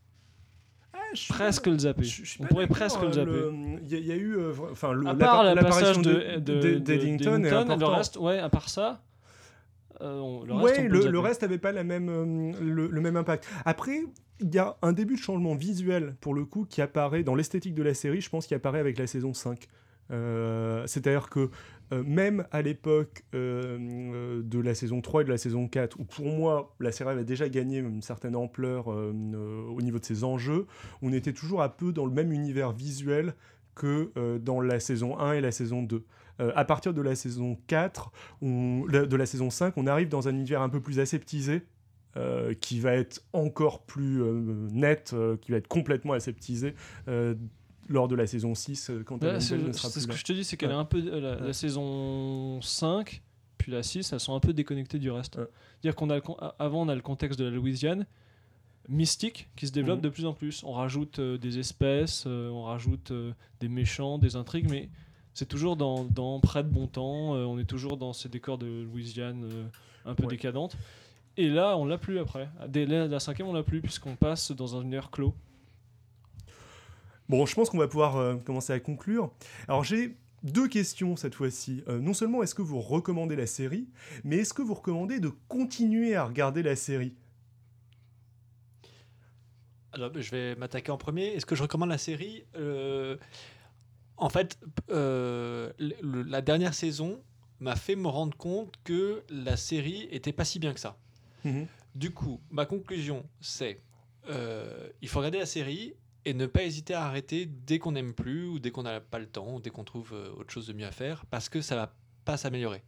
Presque le zapper. Je suis on pourrait presque le euh, zapper. Il y, a- il y a eu, euh, enfin, le, à part le passage de, de, de- d'Eddington important. le reste, ouais, à part ça, euh, on- le reste, ouais, on peut le, zapper. le reste avait pas la même, euh, le, le même impact. Après, il y a un début de changement visuel, pour le coup, qui apparaît dans l'esthétique de la série, je pense, qui apparaît avec la saison 5. Euh, C'est-à-dire que euh, même à l'époque euh, de la saison 3 et de la saison 4, où pour moi la série avait déjà gagné une certaine ampleur au niveau de ses enjeux, on était toujours un peu dans le même univers visuel que dans la saison 1 et la saison 2. Euh, à partir de la saison 4, on- de la saison 5, on arrive dans un univers un peu plus aseptisé, euh, qui va être encore plus euh, net, euh, qui va être complètement aseptisé euh, lors de la saison 6, euh, quand Alan c'est ce que je te dis, c'est qu'elle Ouais. est un peu la, saison 5 puis la 6, elles sont un peu déconnectées du reste. Ouais. C'est-à-dire qu'on a le avant on a le contexte de la Louisiane mystique qui se développe Mhm. de plus en plus. On rajoute des espèces, on rajoute des méchants, des intrigues, mais c'est toujours dans, dans près de bon temps. on est toujours dans ces décors de Louisiane un peu décadentes. Et là, on l'a plus après. Dès la, la cinquième, on l'a plus puisqu'on passe dans un univers clos. Bon, je pense qu'on va pouvoir euh, commencer à conclure. Alors j'ai deux questions cette fois-ci. Euh, non seulement est-ce que vous recommandez la série, mais est-ce que vous recommandez de continuer à regarder la série? Alors, je vais m'attaquer en premier. Est-ce que je recommande la série? Euh, En fait, euh, le- le- la dernière saison m'a fait me rendre compte que la série était pas si bien que ça. Mhm. Du coup, ma conclusion, c'est euh, il faut regarder la série et ne pas hésiter à arrêter dès qu'on n'aime plus ou dès qu'on n'a pas le temps ou dès qu'on trouve euh, autre chose de mieux à faire parce que ça va pas s'améliorer.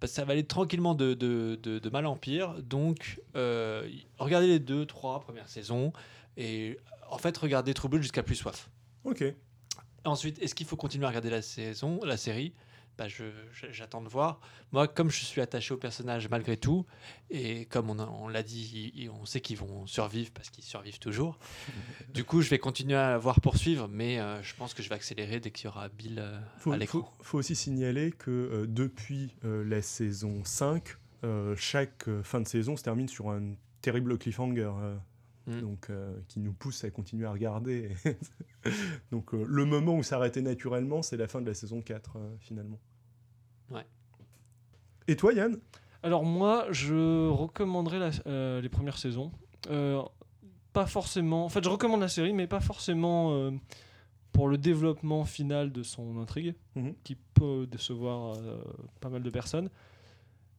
Parce que ça va aller tranquillement de, de, de- de mal en pire. Donc, euh, regardez les deux, trois premières saisons et en fait, regardez Blood jusqu'à plus soif. Ok. Ensuite, est-ce qu'il faut continuer à regarder la saison, la série? Bah, je- je- J'attends de voir. Moi, comme je suis attaché au personnage malgré tout, et comme on, a- on l'a dit, il- il- on sait qu'ils vont survivre parce qu'ils survivent toujours. du coup, je vais continuer à voir poursuivre, mais euh, je pense que je vais accélérer dès qu'il y aura Bill euh, Faut, à l'écran. faut- faut aussi signaler que euh, depuis euh, la saison 5, euh, chaque euh, fin de saison se termine sur un terrible cliffhanger. Mm. Donc, euh, qui nous pousse à continuer à regarder. donc, euh, le moment où s'arrêter naturellement, c'est la fin de la saison 4, euh, finalement. Ouais. Et toi, Yann? Alors moi, je recommanderais la- euh, les premières saisons. Euh, pas forcément. En fait, je recommande la série, mais pas forcément euh, pour le développement final de son intrigue, Mhm. qui peut décevoir euh, pas mal de personnes,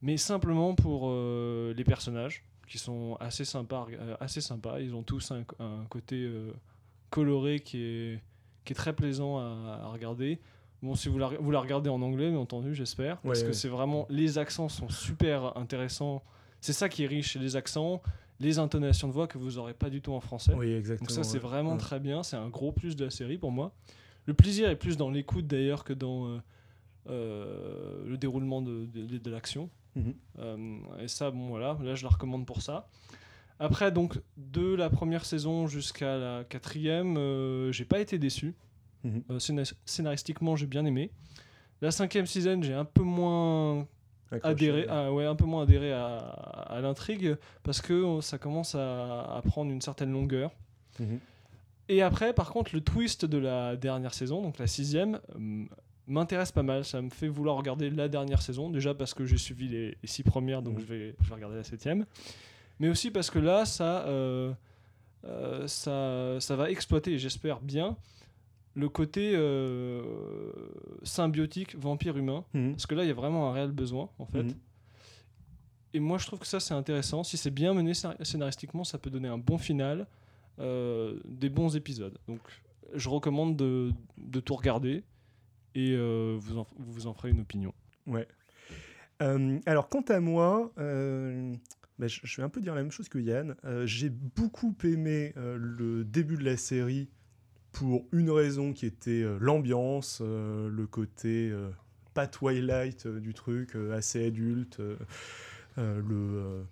mais simplement pour euh, les personnages, qui sont assez sympas. euh, assez sympas. Ils ont tous un, un côté euh, coloré qui est, qui est très plaisant à, à regarder. Bon, si vous la, vous la regardez en anglais, bien entendu, j'espère. parce Ouais, que ouais. c'est vraiment. Les accents sont super intéressants. C'est ça qui est riche, les accents, les intonations de voix que vous n'aurez pas du tout en français. Oui, exactement. Donc ça, c'est vraiment très bien. C'est un gros plus de la série pour moi. Le plaisir est plus dans l'écoute d'ailleurs que dans euh, euh, le déroulement de, de- de l'action. Mhm. Euh, et ça, bon voilà, là je la recommande pour ça. Après, donc, de la première saison jusqu'à la quatrième, euh, j'ai pas été déçu. Mhm. Euh, scénar- scénaristiquement, j'ai bien aimé. La cinquième season, j'ai un peu moins Accroché, adhéré, ouais. à, ouais, un peu moins adhéré à, à l'intrigue parce que ça commence à, à prendre une certaine longueur. Mhm. Et après, par contre, le twist de la dernière saison, donc la sixième, euh, m'intéresse pas mal. Ça me fait vouloir regarder la dernière saison, déjà parce que j'ai suivi les, les six premières, donc Mhm. je, vais, je vais regarder la septième. Mais aussi parce que là, ça, euh, euh, ça, ça va exploiter, j'espère bien, le côté euh, symbiotique vampire-humain. Mhm. Parce que là, il y a vraiment un réel besoin, en fait. Mhm. Et moi, je trouve que ça, c'est intéressant. Si c'est bien mené scénar- scénaristiquement, ça peut donner un bon final, des bons épisodes. Donc, je recommande de, de tout regarder et euh, vous, en, vous en ferez une opinion. Ouais. Euh, alors, quant à moi, euh, bah, je, je vais un peu dire la même chose que Yann. J'ai beaucoup aimé le début de la série pour une raison qui était l'ambiance, le côté pas Twilight du truc, assez adulte, le.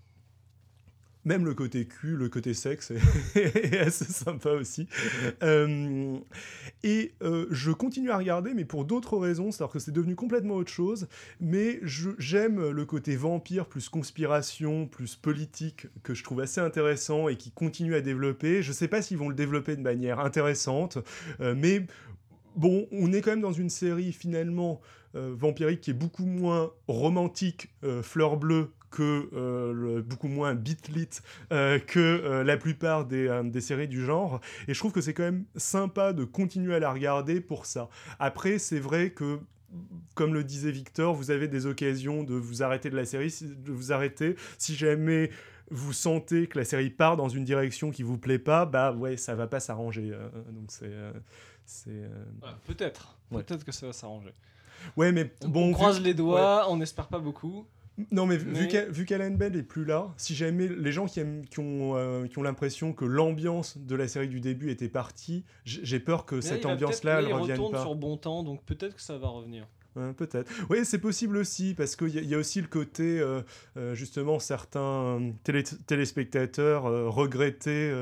Même le côté cul, le côté sexe est, assez sympa aussi. Euh, et euh, je continue à regarder, mais pour d'autres raisons, c'est-à-dire que c'est devenu complètement autre chose. Mais j'aime le côté vampire, plus conspiration, plus politique, que je trouve assez intéressant et qui continue à développer. Je sais pas s'ils vont le développer de manière intéressante, euh, mais bon, on est quand même dans une série finalement euh, vampirique qui est beaucoup moins romantique, euh, fleur bleue, que euh, le- beaucoup moins beat-lit euh, que euh, la plupart des, des séries du genre. Et je trouve que c'est quand même sympa de continuer à la regarder pour ça. Après, c'est vrai que comme le disait Victor, vous avez des occasions de vous arrêter de la série, de vous arrêter. Si jamais vous sentez que la série part dans une direction qui vous plaît pas, bah ouais, ça va pas s'arranger. donc c'est, c'est. euh, Peut-être. Ouais. Peut-être que ça va s'arranger. Ouais, mais bon. on vu- croise les doigts, on n'espère pas beaucoup. Non, mais, vu qu'A- vu qu'Alan Bell est plus là, si jamais les gens qui, aiment, qui ont, euh, qui ont l'impression que l'ambiance de la série du début était partie, j'ai peur que Mais cette ambiance-là, il revienne retourne pas. sur bon temps, donc peut-être que ça va revenir. Ouais, Peut-être. Oui, c'est possible aussi, parce qu'il y, a- il y a aussi le côté, euh, euh, justement, certains télé- téléspectateurs euh, regrettaient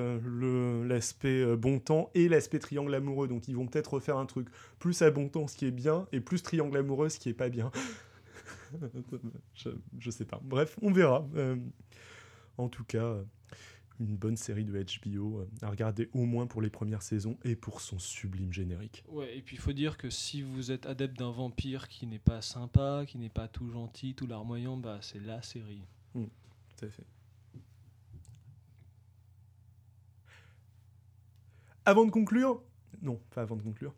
l'aspect bon temps et l'aspect triangle amoureux. Donc ils vont peut-être refaire un truc plus à bon temps, ce qui est bien, et plus triangle amoureux, ce qui est pas bien. je, je sais pas. Bref, on verra. Euh, en tout cas, une bonne série de HBO euh, à regarder au moins pour les premières saisons et pour son sublime générique. Ouais, et puis il faut dire que si vous êtes adepte d'un vampire qui n'est pas sympa, qui n'est pas tout gentil, tout larmoyant, bah c'est la série. Tout à fait. Avant de conclure, non, pas avant de conclure.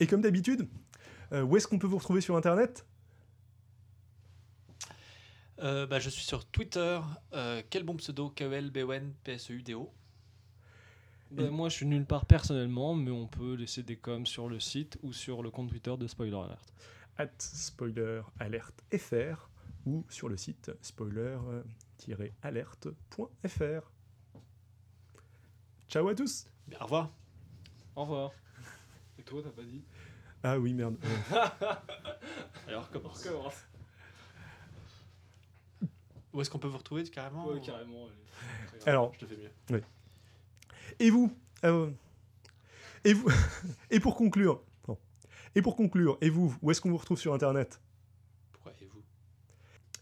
Et comme d'habitude, euh, où est-ce qu'on peut vous retrouver sur Internet? Euh, bah, je suis sur Twitter. euh, quel bon pseudo KEL BON PSEUDO. Bah, moi, je suis nulle part personnellement, mais on peut laisser des coms sur le site ou sur le compte Twitter de Spoiler Alert. At spoiler alert fr ou sur le site spoiler-alerte.fr. Ciao à tous Bien, au revoir. Au revoir. Et toi, t'as pas dit? Ah oui, merde. Alors, comment recommence. Où est-ce qu'on peut vous retrouver carrément Ouais, ou- carrément. Alors, Je te fais mieux. Et vous euh, Et vous Et pour conclure non. Et pour conclure, et vous, où est-ce qu'on vous retrouve sur Internet? Pourquoi et vous?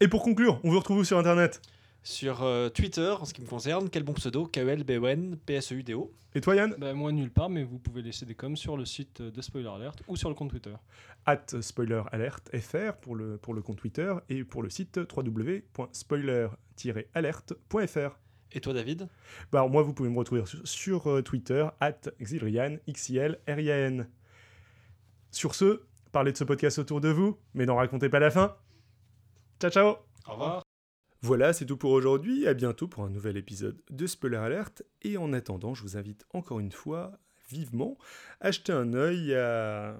Et pour conclure, on vous retrouve sur Internet? Sur euh, Twitter, en ce qui me concerne, quel bon pseudo K-E-L-B-O-N P-S-E-U-D-O. Et toi Yann? Bah, moi, nulle part, mais vous pouvez laisser des coms sur le site de Spoiler Alert ou sur le compte Twitter. At spoiler alert fr pour le, pour le compte Twitter et pour le site www.spoiler-alerte.fr. Et toi, David? Bah, alors, moi, vous pouvez me retrouver sur, sur, euh, Twitter, at Xilrian, X-I-L-R-I-A-N. Sur ce, parlez de ce podcast autour de vous, mais n'en racontez pas la fin. Ciao, ciao Au revoir. Voilà, c'est tout pour aujourd'hui. À bientôt pour un nouvel épisode de Spoiler Alert. Et en attendant, je vous invite encore une fois, vivement, à jeter un œil à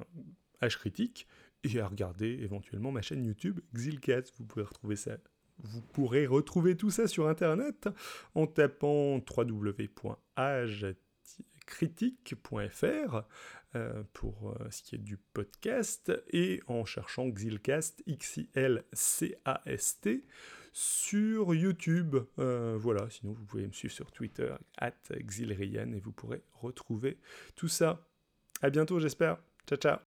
H Critique et à regarder éventuellement ma chaîne YouTube Xilcast. Vous pouvez retrouver ça. Vous pourrez retrouver tout ça sur internet en tapant www.age-critique.fr euh, pour euh, ce qui est du podcast et en cherchant Xilcast, X-I-L-C-A-S-T sur YouTube. Euh, voilà, sinon vous pouvez me suivre sur Twitter, at Xilrian, et vous pourrez retrouver tout ça. À bientôt, j'espère. Ciao, ciao.